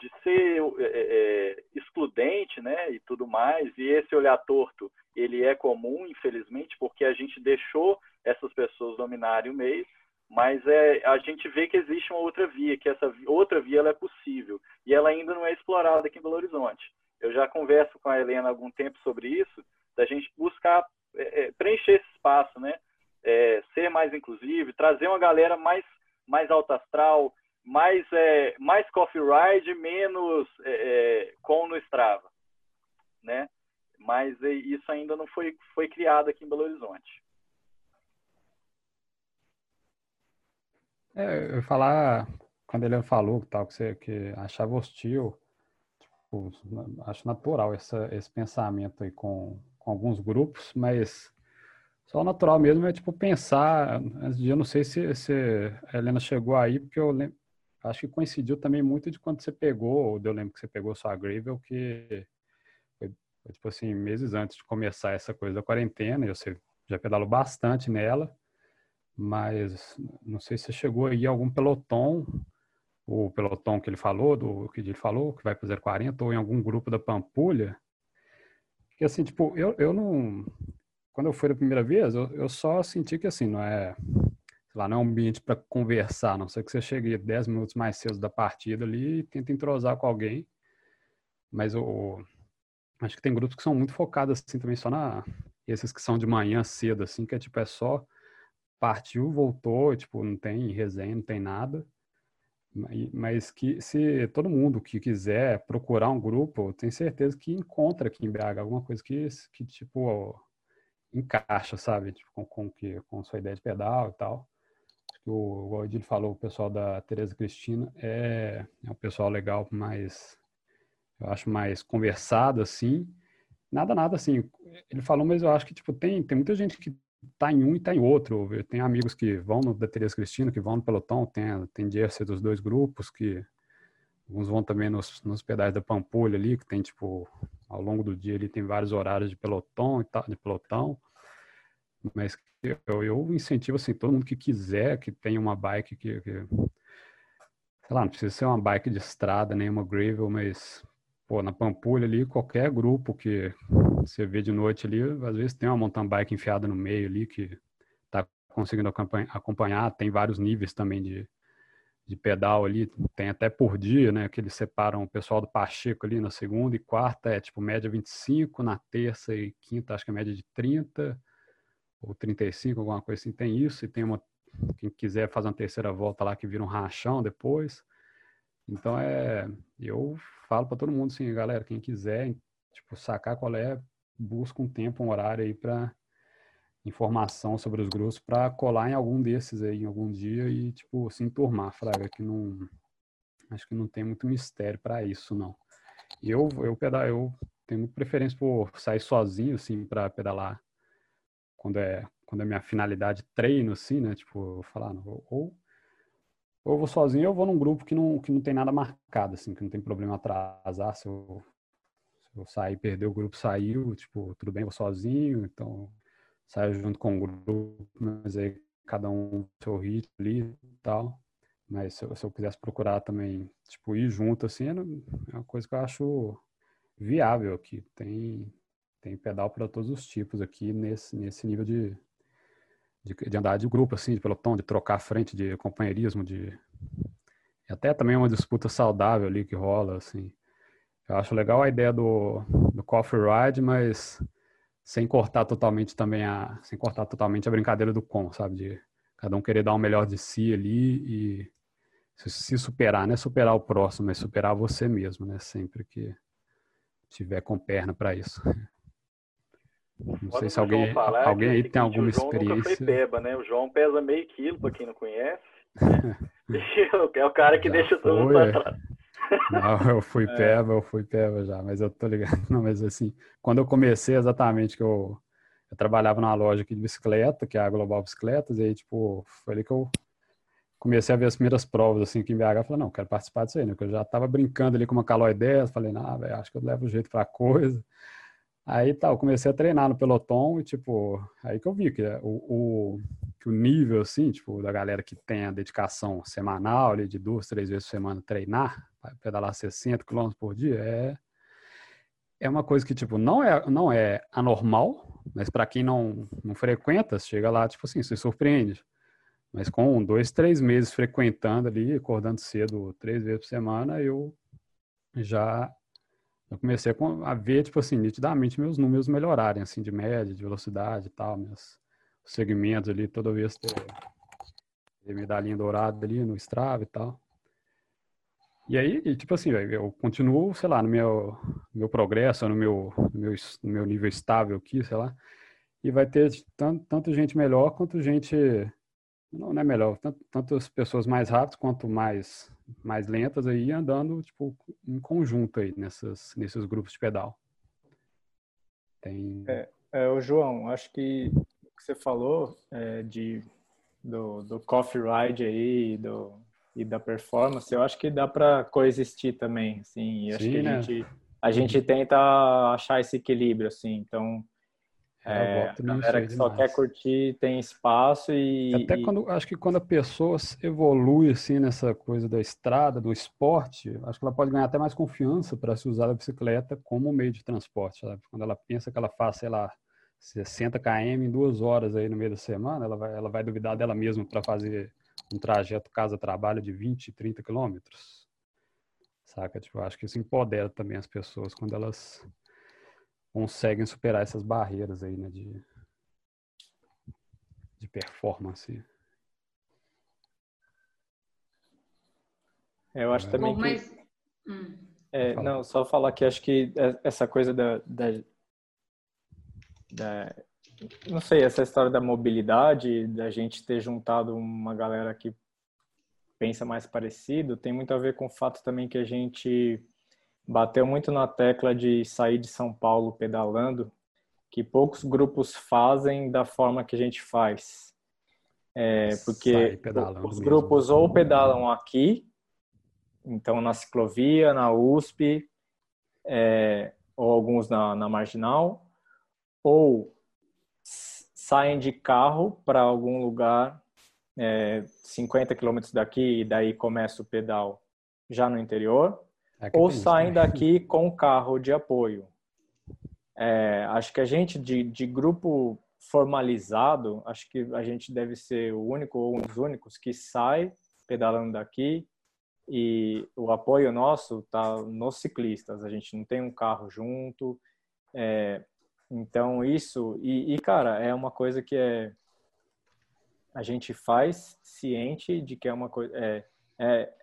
de ser é, é, excludente, né? E tudo mais. E esse olhar torto, ele é comum, infelizmente, porque a gente deixou essas pessoas dominarem o meio mas é, a gente vê que existe uma outra via, que essa outra via ela é possível e ela ainda não é explorada aqui em Belo Horizonte. Eu já converso com a Helena há algum tempo sobre isso, da gente buscar é, é, preencher esse espaço, né? É, ser mais inclusivo, trazer uma galera mais mais alta astral, mais é, mais coffee ride, menos é, é, com no Strava, né? Mas isso ainda não foi foi criado aqui em Belo Horizonte. É, eu falar, quando ele falou tal, que você que achava hostil, tipo, acho natural essa, esse pensamento aí com, com alguns grupos, mas só natural mesmo é tipo pensar, antes de eu não sei se, se a Helena chegou aí, porque eu lembro, acho que coincidiu também muito de quando você pegou, ou eu lembro que você pegou sua Gravel, que foi, foi, tipo assim, meses antes de começar essa coisa da quarentena, e você já pedalou bastante nela, mas não sei se chegou aí algum pelotão, o pelotão que ele falou, do que ele falou, que vai para 040, ou em algum grupo da Pampulha, que assim, tipo, eu, eu não, quando eu fui da primeira vez, eu, eu só senti que assim, não é, lá, não é um ambiente para conversar, não sei que você chegue 10 minutos mais cedo da partida ali e tenta entrosar com alguém, mas o, acho que tem grupos que são muito focados assim também só na, esses que são de manhã cedo, assim, que é tipo, é só partiu, voltou, tipo, não tem resenha, não tem nada. Mas que se todo mundo que quiser procurar um grupo, tem certeza que encontra aqui em BH alguma coisa que, que tipo, encaixa, sabe? Tipo, com, com, que, com sua ideia de pedal e tal. Que o, o falou, o pessoal da Tereza Cristina é, é um pessoal legal, mais, eu acho mais conversado, assim. Nada, nada, assim. Ele falou, mas eu acho que, tipo, tem, tem muita gente que tá em um e tá em outro. Eu tenho amigos que vão no da Teresa Cristina, que vão no pelotão, tem, tem jersey dos dois grupos, que alguns vão também nos, nos pedais da Pampulha ali, que tem, tipo, ao longo do dia ali tem vários horários de pelotão e tal, de pelotão. Mas eu, eu incentivo, assim, todo mundo que quiser, que tenha uma bike que, que sei lá, não precisa ser uma bike de estrada, nem uma gravel, mas pô, na Pampulha ali, qualquer grupo que você vê de noite ali, às vezes tem uma mountain bike enfiada no meio ali que tá conseguindo acompanhar, tem vários níveis também de, de pedal ali, tem até por dia, né, que eles separam o pessoal do Pacheco ali na segunda e quarta, é tipo média 25, na terça e quinta acho que é média de 30 ou 35, alguma coisa assim, tem isso, e tem uma, quem quiser fazer uma terceira volta lá que vira um rachão depois, então é, eu falo para todo mundo assim, galera, quem quiser, tipo, sacar qual é, busca um tempo, um horário aí para informação sobre os grupos para colar em algum desses aí, em algum dia e, tipo, se enturmar, fraga, que não, acho que não tem muito mistério para isso, não. Eu, eu pedal, eu tenho preferência por sair sozinho, assim, para pedalar quando é, quando é minha finalidade treino, assim, né, tipo, falar, ou ou eu vou sozinho ou eu vou num grupo que não, que não tem nada marcado, assim, que não tem problema atrasar. Se eu, se eu sair, perder o grupo, saiu, tipo, tudo bem, vou sozinho, então saio junto com o grupo, mas aí cada um seu ritmo ali e tal. Mas se eu, se eu quisesse procurar também, tipo, ir junto, assim, é uma coisa que eu acho viável aqui. Tem, tem pedal para todos os tipos aqui nesse, nesse nível de, de, de, andar de grupo, assim, de pelotão, de trocar frente, de companheirismo, de Até também uma disputa saudável ali que rola, assim. Eu acho legal a ideia do, do coffee ride, mas sem cortar totalmente também a, sem cortar totalmente a brincadeira do com, sabe? De cada um querer dar o melhor de si ali e se superar, não é superar o próximo, é superar você mesmo, né? Sempre que tiver com perna para isso. Não Quando sei se alguém, falar, alguém aí tem alguma o João experiência. Nunca foi peba, né? O João pesa meio quilo, para quem não conhece. é o cara que Já deixa todo mundo pra trás. Não, eu fui é. peba, eu fui peba já, mas eu tô ligado. Não, mas assim, quando eu comecei exatamente que eu, eu trabalhava numa loja aqui de bicicleta, que é a Global Bicicletas, e aí, tipo, foi ali que eu comecei a ver as primeiras provas, assim, aqui em BH, eu falei, não, quero participar disso aí, né? Porque eu já tava brincando ali com uma Caloi 10, falei, não, velho, acho que eu levo o jeito pra coisa. Aí tá, eu comecei a treinar no pelotão e, tipo, aí que eu vi que o, o, que o nível, assim, tipo, da galera que tem a dedicação semanal, ali, de duas, três vezes por semana treinar, pedalar 60 km por dia, é, é uma coisa que, tipo, não é, não é anormal, mas para quem não, não frequenta, chega lá, tipo assim, se surpreende. Mas com dois, três meses frequentando ali, acordando cedo três vezes por semana, eu já eu comecei a ver, tipo assim, nitidamente meus números melhorarem, assim, de média, de velocidade e tal, meus segmentos ali, toda vez ter, ter medalhinha dourada ali no Strava e tal. E aí, tipo assim, eu continuo, sei lá, no meu, meu progresso, no meu, no meu, no meu nível estável aqui, sei lá, e vai ter tanto, tanto gente melhor quanto gente, não, é melhor, tanto, tanto as pessoas mais rápidas quanto mais mais lentas aí, andando tipo em conjunto aí nessas, nesses grupos de pedal. Tem... É, é, o João, acho que o que você falou é, de, do, do coffee ride aí do, e da performance, eu acho que dá para coexistir também, assim, acho Sim, que a, né? gente, a gente tenta achar esse equilíbrio, assim, então é, a galera que demais. só quer curtir tem espaço e até e... quando acho que quando a pessoa evolui assim nessa coisa da estrada, do esporte, acho que ela pode ganhar até mais confiança para se usar a bicicleta como meio de transporte, sabe? Quando ela pensa que ela faz, sei lá, 60 km em duas horas aí no meio da semana, ela vai ela vai duvidar dela mesma para fazer um trajeto casa-trabalho de 20, 30 quilômetros. Saca? Tipo, acho que isso empodera também as pessoas quando elas conseguem superar essas barreiras aí, né, de, de performance. Eu acho é. também Bom, que... Mas... Hum. É, não, só falar que acho que é, essa coisa da, da, da, não sei, essa história da mobilidade, da gente ter juntado uma galera que pensa mais parecido, tem muito a ver com o fato também que a gente bateu muito na tecla de sair de São Paulo pedalando, que poucos grupos fazem da forma que a gente faz. É, porque os mesmo. grupos ou pedalam aqui, então na ciclovia, na USP, é, ou alguns na, na marginal, ou saem de carro para algum lugar é, 50 quilômetros daqui e daí começa o pedal já no interior, é ou saem né? daqui com carro de apoio. É, acho que a gente, de, de grupo formalizado, acho que a gente deve ser o único ou um dos únicos que sai pedalando daqui e o apoio nosso tá nos ciclistas. A gente não tem um carro junto. É, então, isso... E, e, cara, é uma coisa que é... A gente faz ciente de que é uma coisa... É, é,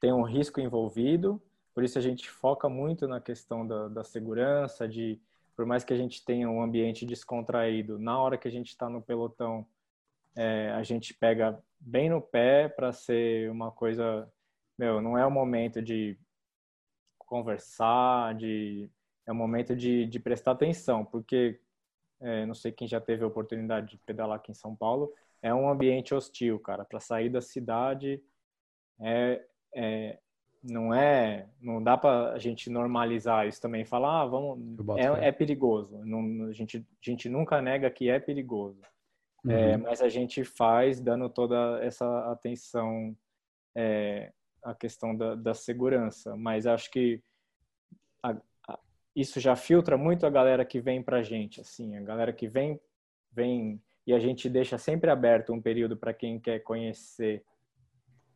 tem um risco envolvido, por isso a gente foca muito na questão da, da segurança, de por mais que a gente tenha um ambiente descontraído, na hora que a gente está no pelotão, é, a gente pega bem no pé para ser uma coisa, meu, não é o momento de conversar, de é o momento de, de prestar atenção, porque é, não sei quem já teve a oportunidade de pedalar aqui em São Paulo, é um ambiente hostil, cara, para sair da cidade é, é, não é, não dá para a gente normalizar isso também, falar, ah, vamos, é, é, perigoso. Não, a, gente, a gente nunca nega que é perigoso, é, uhum. é, mas a gente faz dando toda essa atenção é, à questão da, da, segurança. Mas acho que a, a, isso já filtra muito a galera que vem para a gente, assim, a galera que vem, vem e a gente deixa sempre aberto um período para quem quer conhecer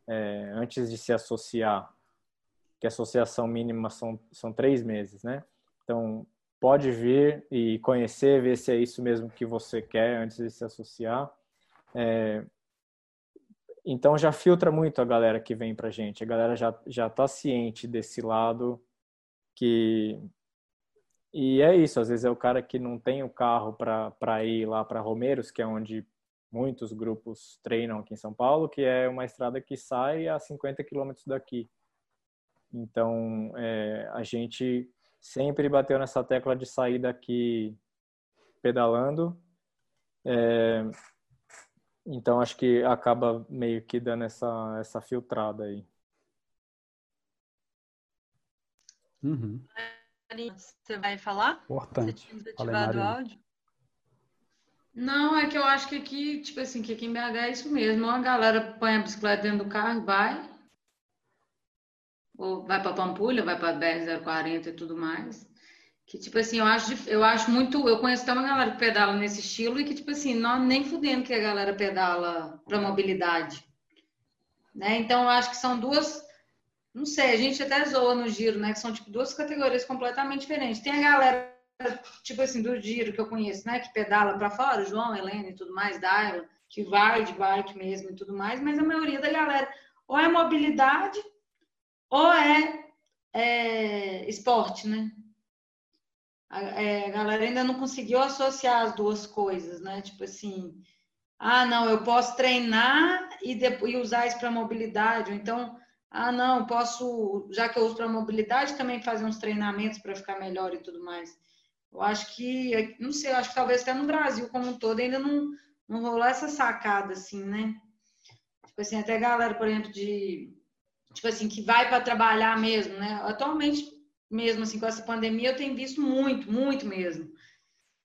é, antes de se associar, que a associação mínima são, são três meses, né? Então, pode vir e conhecer, ver se é isso mesmo que você quer antes de se associar. É, então, já filtra muito a galera que vem pra gente. A galera já, já tá ciente desse lado que... E é isso, às vezes é o cara que não tem o carro para ir lá para Romeiros, que é onde muitos grupos treinam aqui em São Paulo, que é uma estrada que sai a 50 quilômetros daqui. Então, é, a gente sempre bateu nessa tecla de sair daqui pedalando. É, então, acho que acaba meio que dando essa, essa filtrada aí. Uhum. Você vai falar? Importante. Você tinha ativado o áudio? Não, é que eu acho que aqui, tipo assim, que aqui em BH é isso mesmo. A galera põe a bicicleta dentro do carro e vai. Ou vai para Pampulha, vai para BR-040 e tudo mais. Que, tipo assim, eu acho, eu acho muito. Eu conheço até uma galera que pedala nesse estilo e que, tipo assim, não nem fudendo que a galera pedala para mobilidade. Né? Então, eu acho que são duas. Não sei, a gente até zoa no giro, né? Que são, tipo, duas categorias completamente diferentes. Tem a galera tipo assim, do giro que eu conheço, né? Que pedala para fora, João, Helena e tudo mais, Daila, que vai de bike mesmo e tudo mais, mas a maioria da galera ou é mobilidade ou é, é esporte, né? A, é, a galera ainda não conseguiu associar as duas coisas, né? Tipo assim, ah, não, eu posso treinar e, depois, e usar isso para mobilidade, ou então, ah, não, posso, já que eu uso para mobilidade, também fazer uns treinamentos para ficar melhor e tudo mais. Eu acho que, não sei, acho que talvez até no Brasil como um todo ainda não, não rolou essa sacada, assim, né? Tipo assim, até galera, por exemplo, de, tipo assim, que vai para trabalhar mesmo, né? Atualmente, mesmo assim, com essa pandemia, eu tenho visto muito, muito mesmo.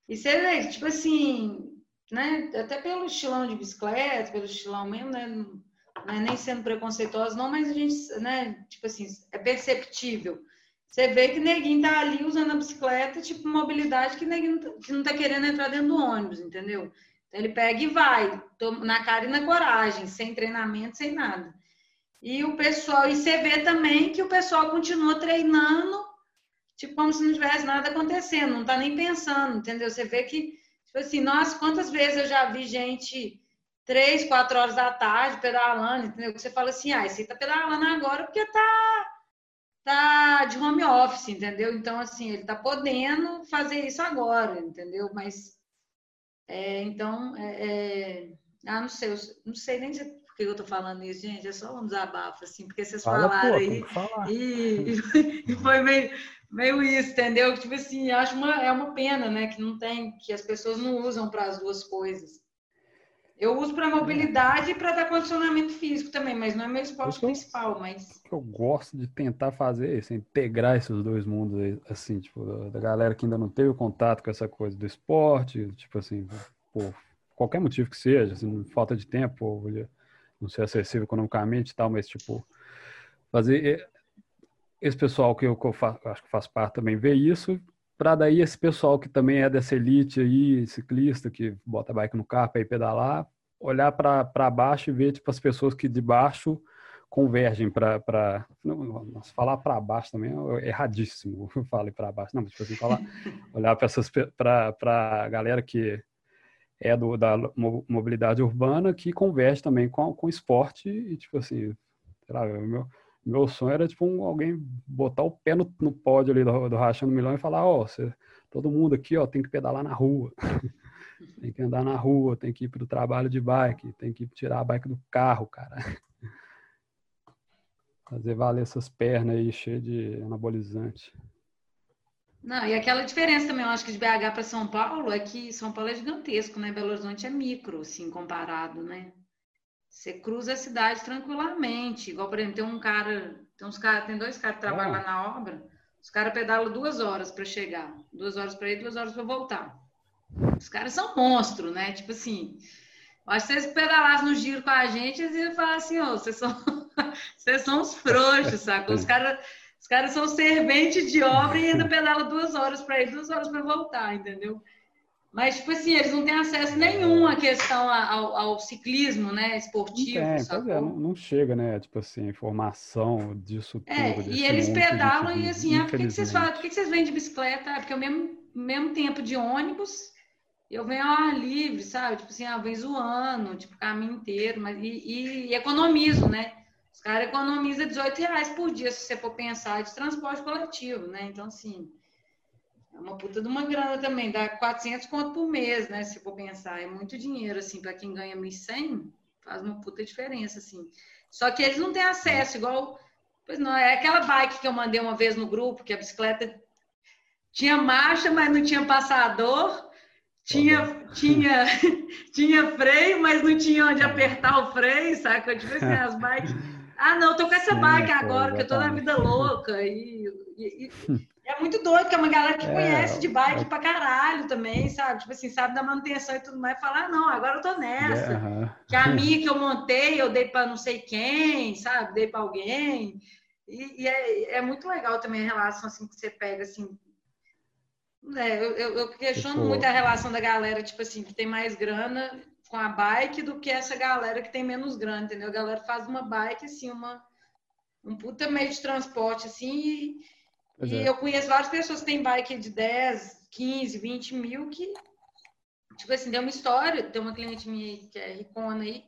E você vê, tipo assim, né? Até pelo estilão de bicicleta, pelo estilão mesmo, né? Não é nem sendo preconceituosa, não, mas a gente, né? Tipo assim, é perceptível você vê que neguinho tá ali usando a bicicleta, tipo mobilidade, que neguinho tá, que não tá querendo entrar dentro do ônibus, entendeu? Então ele pega e vai, na cara e na coragem, sem treinamento, sem nada. E o pessoal, e você vê também que o pessoal continua treinando, tipo, como se não tivesse nada acontecendo, não tá nem pensando, entendeu? Você vê que, tipo assim, nossa, quantas vezes eu já vi gente três, quatro horas da tarde pedalando, entendeu? Que você fala assim, ah, esse tá pedalando agora porque tá tá de home office, entendeu? Então, assim, ele tá podendo fazer isso agora, entendeu? Mas, é, então, é, é, ah, não sei, eu, não sei nem por que eu tô falando isso, gente, é só um desabafo, assim, porque vocês Fala, falaram aí, e, e, foi meio, meio isso, entendeu? Tipo assim, acho uma, é uma pena, né, que não tem, que as pessoas não usam para as duas coisas. Eu uso para mobilidade e para dar condicionamento físico também, mas não é meu esporte principal, mas... Eu gosto de tentar fazer isso, integrar esses dois mundos, assim, tipo, da galera que ainda não teve contato com essa coisa do esporte, tipo assim, por qualquer motivo que seja, assim, falta de tempo, ou não ser acessível economicamente e tal, mas, tipo, fazer esse pessoal que eu, que eu faço, acho que faz parte também ver isso, para daí esse pessoal que também é dessa elite aí, ciclista, que bota bike no carro para ir pedalar, olhar para baixo e ver tipo, as pessoas que de baixo convergem para. Falar para baixo também é erradíssimo. Eu falo para baixo. Não, tipo assim, falar, olhar para a galera que é do, da mobilidade urbana que converge também com, com esporte e, tipo assim, sei lá, meu, meu sonho era, tipo, um, alguém botar o pé no, no pódio ali do, do Rachando Milão e falar, ó, oh, todo mundo aqui, ó, tem que pedalar na rua. tem que andar na rua, tem que ir para o trabalho de bike, tem que tirar a bike do carro, cara. Fazer valer essas pernas aí cheias de anabolizante. Não, e aquela diferença também, eu acho que de BH para São Paulo é que São Paulo é gigantesco, né? Belo Horizonte é micro, assim, comparado, né? Você cruza a cidade tranquilamente. Igual, por exemplo, tem um cara, tem uns cara, tem dois caras que trabalham lá na obra, os caras pedalam duas horas para chegar, duas horas para ir, duas horas para voltar. Os caras são monstro, né? Tipo assim, acho que se vocês pedalassem no giro com a gente, eles iam falar assim, ó, oh, vocês são, vocês são os frouxos, sabe? Os caras os caras são serventes de obra e ainda pedalam duas horas para ir, duas horas para voltar, entendeu? Mas, tipo assim, eles não têm acesso nenhum à questão ao, ao ciclismo, né, esportivo. Não tem, é, não, chega, né, tipo assim, informação disso é, tudo. E eles pedalam e assim, ah, por que, que vocês falam, por que, que vocês vêm de bicicleta? Ah, porque é o mesmo, mesmo tempo de ônibus, eu venho ao ar livre, sabe? Tipo assim, ah, vem zoando, tipo, o caminho inteiro, mas e, e, e economizo, né? Os caras economizam 18 reais por dia, se você for pensar, de transporte coletivo, né? Então, assim, é uma puta de uma grana também, dá 400 conto por mês, né? Se for pensar, é muito dinheiro, assim, para quem ganha 1.100, faz uma puta diferença, assim. Só que eles não têm acesso, igual. Pois não, é aquela bike que eu mandei uma vez no grupo, que a bicicleta tinha marcha, mas não tinha passador, tinha, tinha, tinha freio, mas não tinha onde apertar o freio, saca? Tipo assim, as bikes. Ah, não, tô com essa Sim, bike agora, que eu tô na vida louca. E, e, e, é muito doido, que é uma galera que é, conhece de bike é... pra caralho também, sabe? Tipo assim, sabe da manutenção e tudo mais. Falar, ah, não, agora eu tô nessa. É, uh -huh. Que a minha que eu montei, eu dei pra não sei quem, sabe? Dei pra alguém. E, e é, é, muito legal também a relação assim que você pega, assim. É, eu, eu, eu questiono tipo... muito a relação da galera, tipo assim, que tem mais grana com a bike do que essa galera que tem menos grana, entendeu? A galera faz uma bike, assim, uma, um puta meio de transporte, assim, e e é. eu conheço várias pessoas que têm bike de 10, 15, 20 mil que, tipo assim, tem uma história. Tem uma cliente minha que é ricona aí.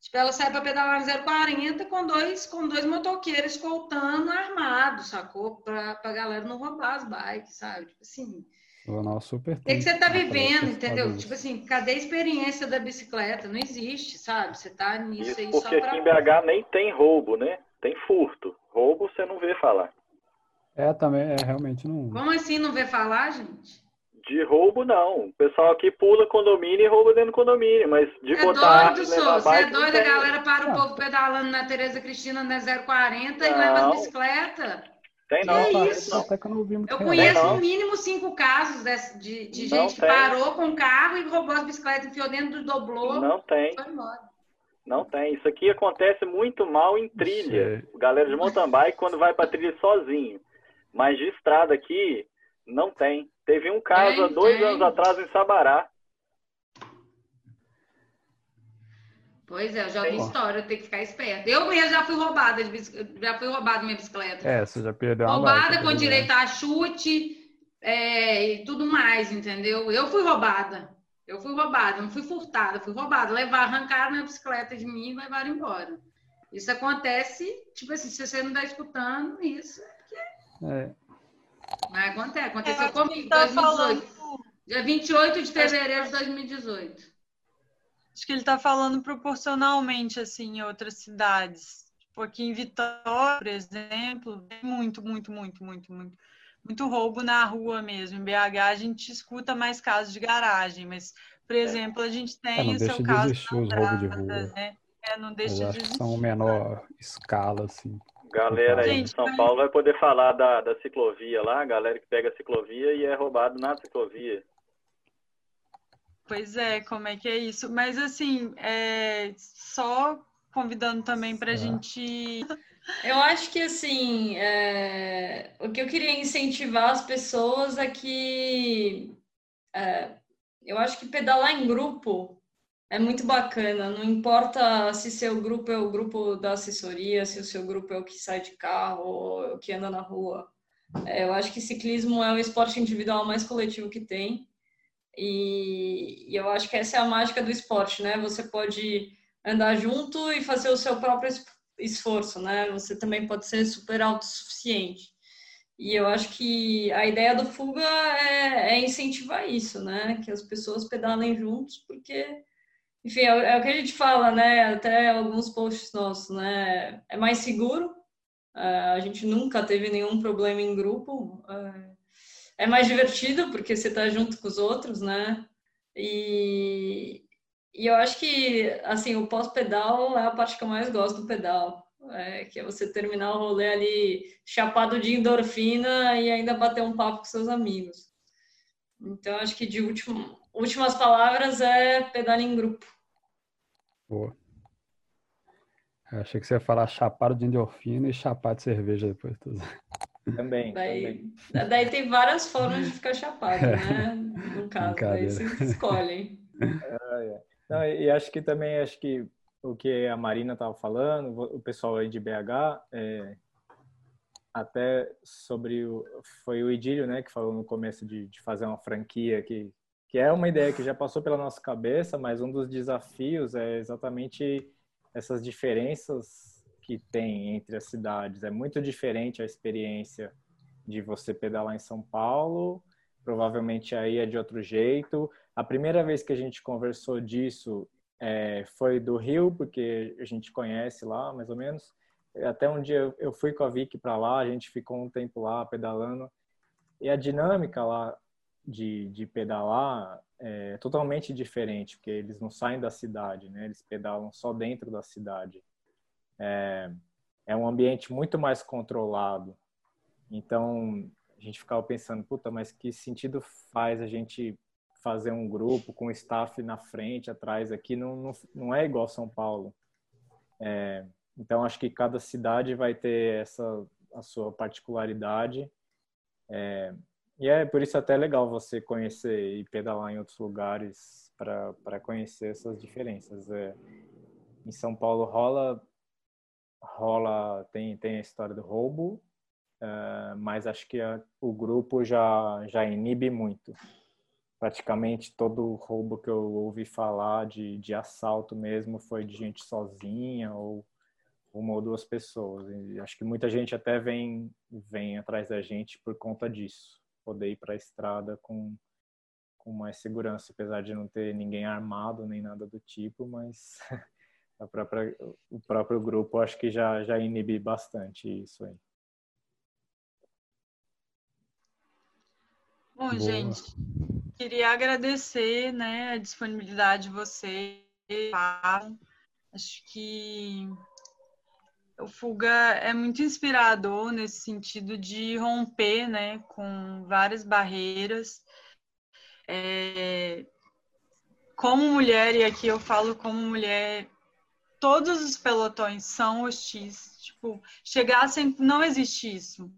Tipo, ela sai para pedalar no 040 com dois, com dois motoqueiros escoltando armados, sacou? Pra, pra galera não roubar as bikes, sabe? Tipo assim. O super que você tá vivendo, entendeu? Tipo assim, cadê a experiência da bicicleta? Não existe, sabe? Você tá nisso Isso aí porque só pra... aqui em BH nem tem roubo, né? Tem furto. Roubo você não vê falar. É, também, é, realmente não. Como assim não vê falar, gente? De roubo, não. O pessoal aqui pula condomínio e rouba dentro do condomínio, mas de é botar doido, Você é doido, a galera para um pouco pedalando na Tereza Cristina na 040 não. e leva as bicicletas. Tem não. Que é isso? Até que eu, não eu conheço no mínimo cinco casos de, de, de gente que parou com o carro e roubou as bicicletas, enfiou dentro do doblô. Não tem. Foi embora. Não tem. Isso aqui acontece muito mal em trilha. Galera de mountain bike quando vai para trilha sozinho. Mas de estrada aqui, não tem. Teve um caso há dois tem. anos atrás em Sabará. Pois é, eu já ouvi história, eu tenho que ficar esperto. Eu mesmo já fui roubada, de já fui roubada minha bicicleta. É, você já perdeu uma Roubada com direito a chute é, e tudo mais, entendeu? Eu fui roubada. Eu fui roubada, não fui furtada, fui roubada. Levar, arrancaram minha bicicleta de mim e levaram embora. Isso acontece, tipo assim, se você não está escutando isso, é. Mas acontece, aconteceu é, comigo, tá 2018. Falando... Dia 28 de fevereiro de 2018. Acho que ele está falando proporcionalmente, assim, em outras cidades. Tipo, aqui em Vitória, por exemplo, tem muito, muito, muito, muito, muito, muito roubo na rua mesmo. Em BH a gente escuta mais casos de garagem, mas, por exemplo, a gente tem é, o seu caso. Os roubos de rua. Né? É, não deixa de existir. São menor escala, assim. Galera aí de São Paulo vai poder falar da, da ciclovia lá, a galera que pega a ciclovia e é roubado na ciclovia. Pois é, como é que é isso? Mas assim, é, só convidando também para a gente. Eu acho que assim, é, o que eu queria incentivar as pessoas é que é, eu acho que pedalar em grupo é muito bacana, não importa se seu grupo é o grupo da assessoria, se o seu grupo é o que sai de carro ou o que anda na rua. É, eu acho que ciclismo é o esporte individual mais coletivo que tem. E, e, eu acho que essa é a mágica do esporte, né? Você pode andar junto e fazer o seu próprio esforço, né? Você também pode ser super autossuficiente. E eu acho que a ideia do Fuga é, é incentivar isso, né? Que as pessoas pedalem juntos, porque enfim, é, é, o que a gente fala, né? Até alguns posts nossos, né? É mais seguro. Uh, a gente nunca teve nenhum problema em grupo. É mais divertido porque você está junto com os outros, né? E, e eu acho que, assim, o pós-pedal é a parte que eu mais gosto do pedal. É, que é você terminar o rolê ali chapado de endorfina e ainda bater um papo com seus amigos. Então, acho que de último, últimas palavras é pedal em grupo. Boa. Eu achei que você ia falar chapado de endorfina e chapado de cerveja depois. Também, daí, também. Daí tem várias formas de ficar chapado, né? No caso, daí vocês escolhem. É. Não, e acho que também, acho que o que a Marina estava falando, o pessoal aí de BH, é, até sobre o, foi o Idílio, né, que falou no começo de, de fazer uma franquia que que é uma ideia que já passou pela nossa cabeça, mas um dos desafios é exatamente essas diferenças que tem entre as cidades. É muito diferente a experiência de você pedalar em São Paulo, provavelmente aí é de outro jeito. A primeira vez que a gente conversou disso é, foi do Rio, porque a gente conhece lá, mais ou menos. Até um dia eu fui com a Vicky para lá, a gente ficou um tempo lá pedalando. E a dinâmica lá de, de pedalar é totalmente diferente, porque eles não saem da cidade, né? Eles pedalam só dentro da cidade. É, é um ambiente muito mais controlado. Então, a gente ficava pensando, puta, mas que sentido faz a gente fazer um grupo com staff na frente, atrás aqui? Não, não, não é igual São Paulo. É, então, acho que cada cidade vai ter essa a sua particularidade. É, e é por isso até legal você conhecer e pedalar em outros lugares para conhecer essas diferenças. É, em São Paulo rola rola tem tem a história do roubo, uh, mas acho que a, o grupo já já inibe muito. Praticamente todo roubo que eu ouvi falar de, de assalto mesmo foi de gente sozinha ou uma ou duas pessoas. E acho que muita gente até vem vem atrás da gente por conta disso poder ir para a estrada com, com mais segurança, apesar de não ter ninguém armado nem nada do tipo, mas a própria, o próprio grupo acho que já, já inibe bastante isso aí. Bom, Boa. gente, queria agradecer né, a disponibilidade de vocês. Acho que o Fuga é muito inspirador nesse sentido de romper né, com várias barreiras. É, como mulher, e aqui eu falo como mulher, todos os pelotões são hostis. Tipo, chegar sem. Não existe isso.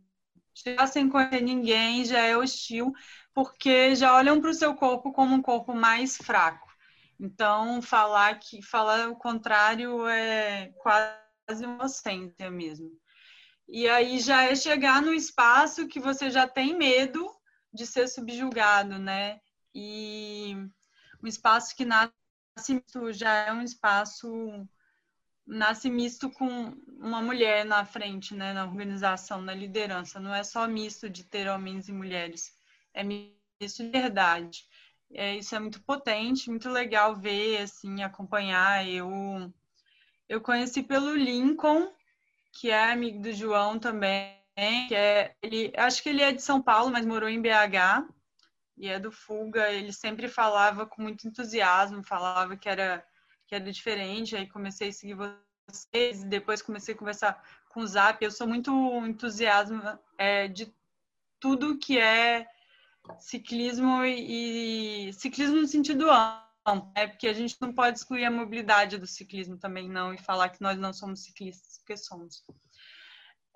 Chegar sem conhecer ninguém já é hostil, porque já olham para o seu corpo como um corpo mais fraco. Então, falar que falar o contrário é quase inocência mesmo. E aí já é chegar no espaço que você já tem medo de ser subjugado, né? E um espaço que nasce já é um espaço nasce misto com uma mulher na frente, né, na organização, na liderança. Não é só misto de ter homens e mulheres, é misto de verdade. É, isso é muito potente, muito legal ver, assim, acompanhar. Eu eu conheci pelo Lincoln, que é amigo do João também, que é ele, acho que ele é de São Paulo, mas morou em BH e é do Fuga. Ele sempre falava com muito entusiasmo, falava que era que era diferente. Aí comecei a seguir vocês, e depois comecei a conversar com o Zap. Eu sou muito entusiasmo é, de tudo que é ciclismo e, e ciclismo no sentido amplo é porque a gente não pode excluir a mobilidade do ciclismo também, não, e falar que nós não somos ciclistas, porque somos.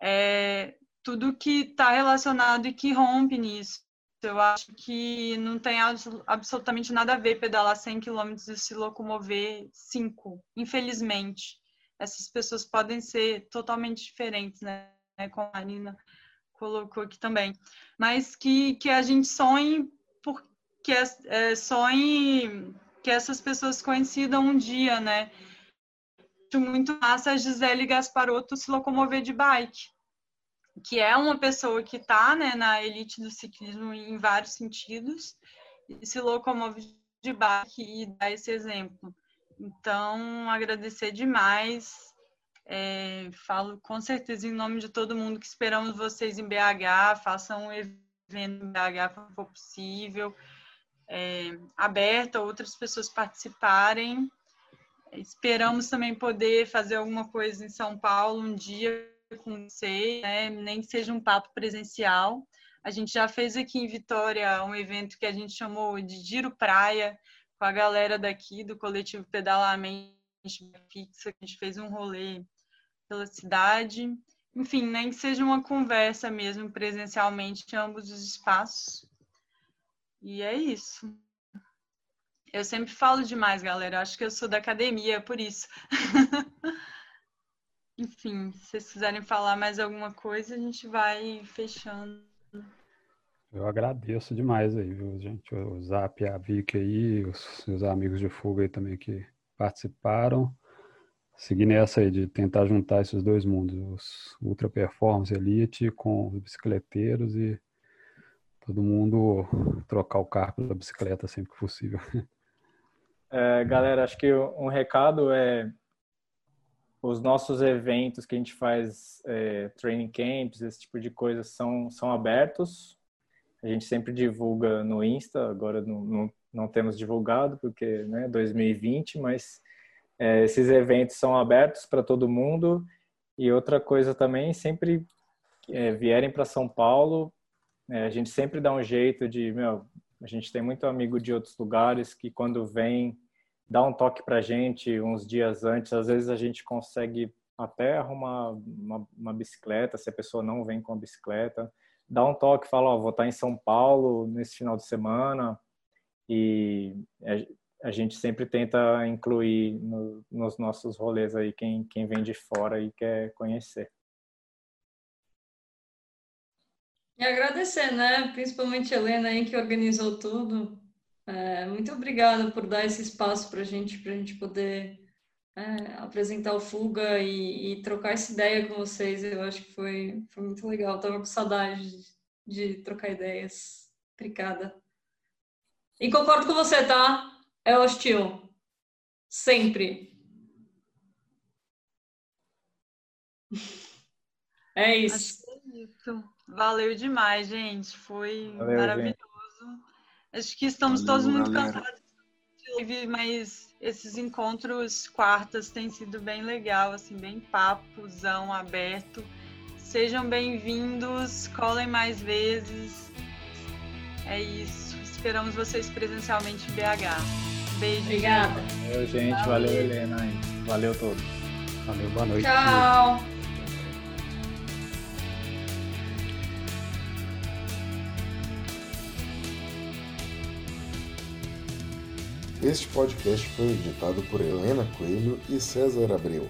É, tudo que está relacionado e que rompe nisso. Eu acho que não tem absolutamente nada a ver pedalar 100 km e se locomover 5, infelizmente. Essas pessoas podem ser totalmente diferentes, né? Como a Marina colocou aqui também. Mas que, que a gente sonhe, porque é, sonhe que essas pessoas coincidam um dia, né? Muito massa a Gisele Gasparotto se locomover de bike, que é uma pessoa que está né, na elite do ciclismo em vários sentidos, e se locomove de bike e dá esse exemplo. Então, agradecer demais. É, falo com certeza em nome de todo mundo que esperamos vocês em BH, façam um evento em BH se for possível é, aberta, outras pessoas participarem. Esperamos também poder fazer alguma coisa em São Paulo um dia com você, né? nem que seja um papo presencial. A gente já fez aqui em Vitória um evento que a gente chamou de Giro Praia, com a galera daqui do coletivo Pedalamente Fixa, que a gente fez um rolê pela cidade. enfim, nem que seja uma conversa mesmo presencialmente em ambos os espaços. E é isso. Eu sempre falo demais, galera. Acho que eu sou da academia, por isso. Enfim, se vocês quiserem falar mais alguma coisa, a gente vai fechando. Eu agradeço demais aí, viu, gente? O Zap, a Vicky aí, os seus amigos de fuga aí também que participaram. Seguir nessa aí de tentar juntar esses dois mundos, os ultra performance elite com os bicicleteiros e todo mundo trocar o carro pela bicicleta sempre que possível. É, galera, acho que um recado é os nossos eventos que a gente faz, é, training camps, esse tipo de coisa, são, são abertos. A gente sempre divulga no Insta, agora não, não, não temos divulgado porque né, 2020, mas é, esses eventos são abertos para todo mundo. E outra coisa também, sempre é, vierem para São Paulo, é, a gente sempre dá um jeito de, meu, a gente tem muito amigo de outros lugares que quando vem dá um toque para a gente uns dias antes. Às vezes a gente consegue até arrumar uma, uma, bicicleta, se a pessoa não vem com a bicicleta. Dá um toque, fala, ó, vou estar em São Paulo nesse final de semana. E a gente sempre tenta incluir no, nos nossos rolês aí quem, quem vem de fora e quer conhecer. E agradecer, né? Principalmente a Helena aí que organizou tudo. É, muito obrigada por dar esse espaço para gente, a gente poder é, apresentar o Fuga e, e, trocar essa ideia com vocês. Eu acho que foi, foi muito legal. Tava com saudade de, de trocar ideias. Obrigada. E concordo com você, tá? É hostil. Sempre. É isso. Acho que é isso. Valeu demais, gente. Foi Valeu, maravilhoso. Gente. Acho que estamos Valeu, todos muito galera. cansados de live, mas esses encontros quartas têm sido bem legal, assim, bem papuzão aberto. Sejam bem-vindos, colhem mais vezes. É isso. Esperamos vocês presencialmente em BH. Beijo. Obrigada. Valeu, gente. Valeu, Valeu Helena. Valeu todos. Valeu, boa noite. Tchau. Este podcast foi editado por Helena Coelho e César Abreu.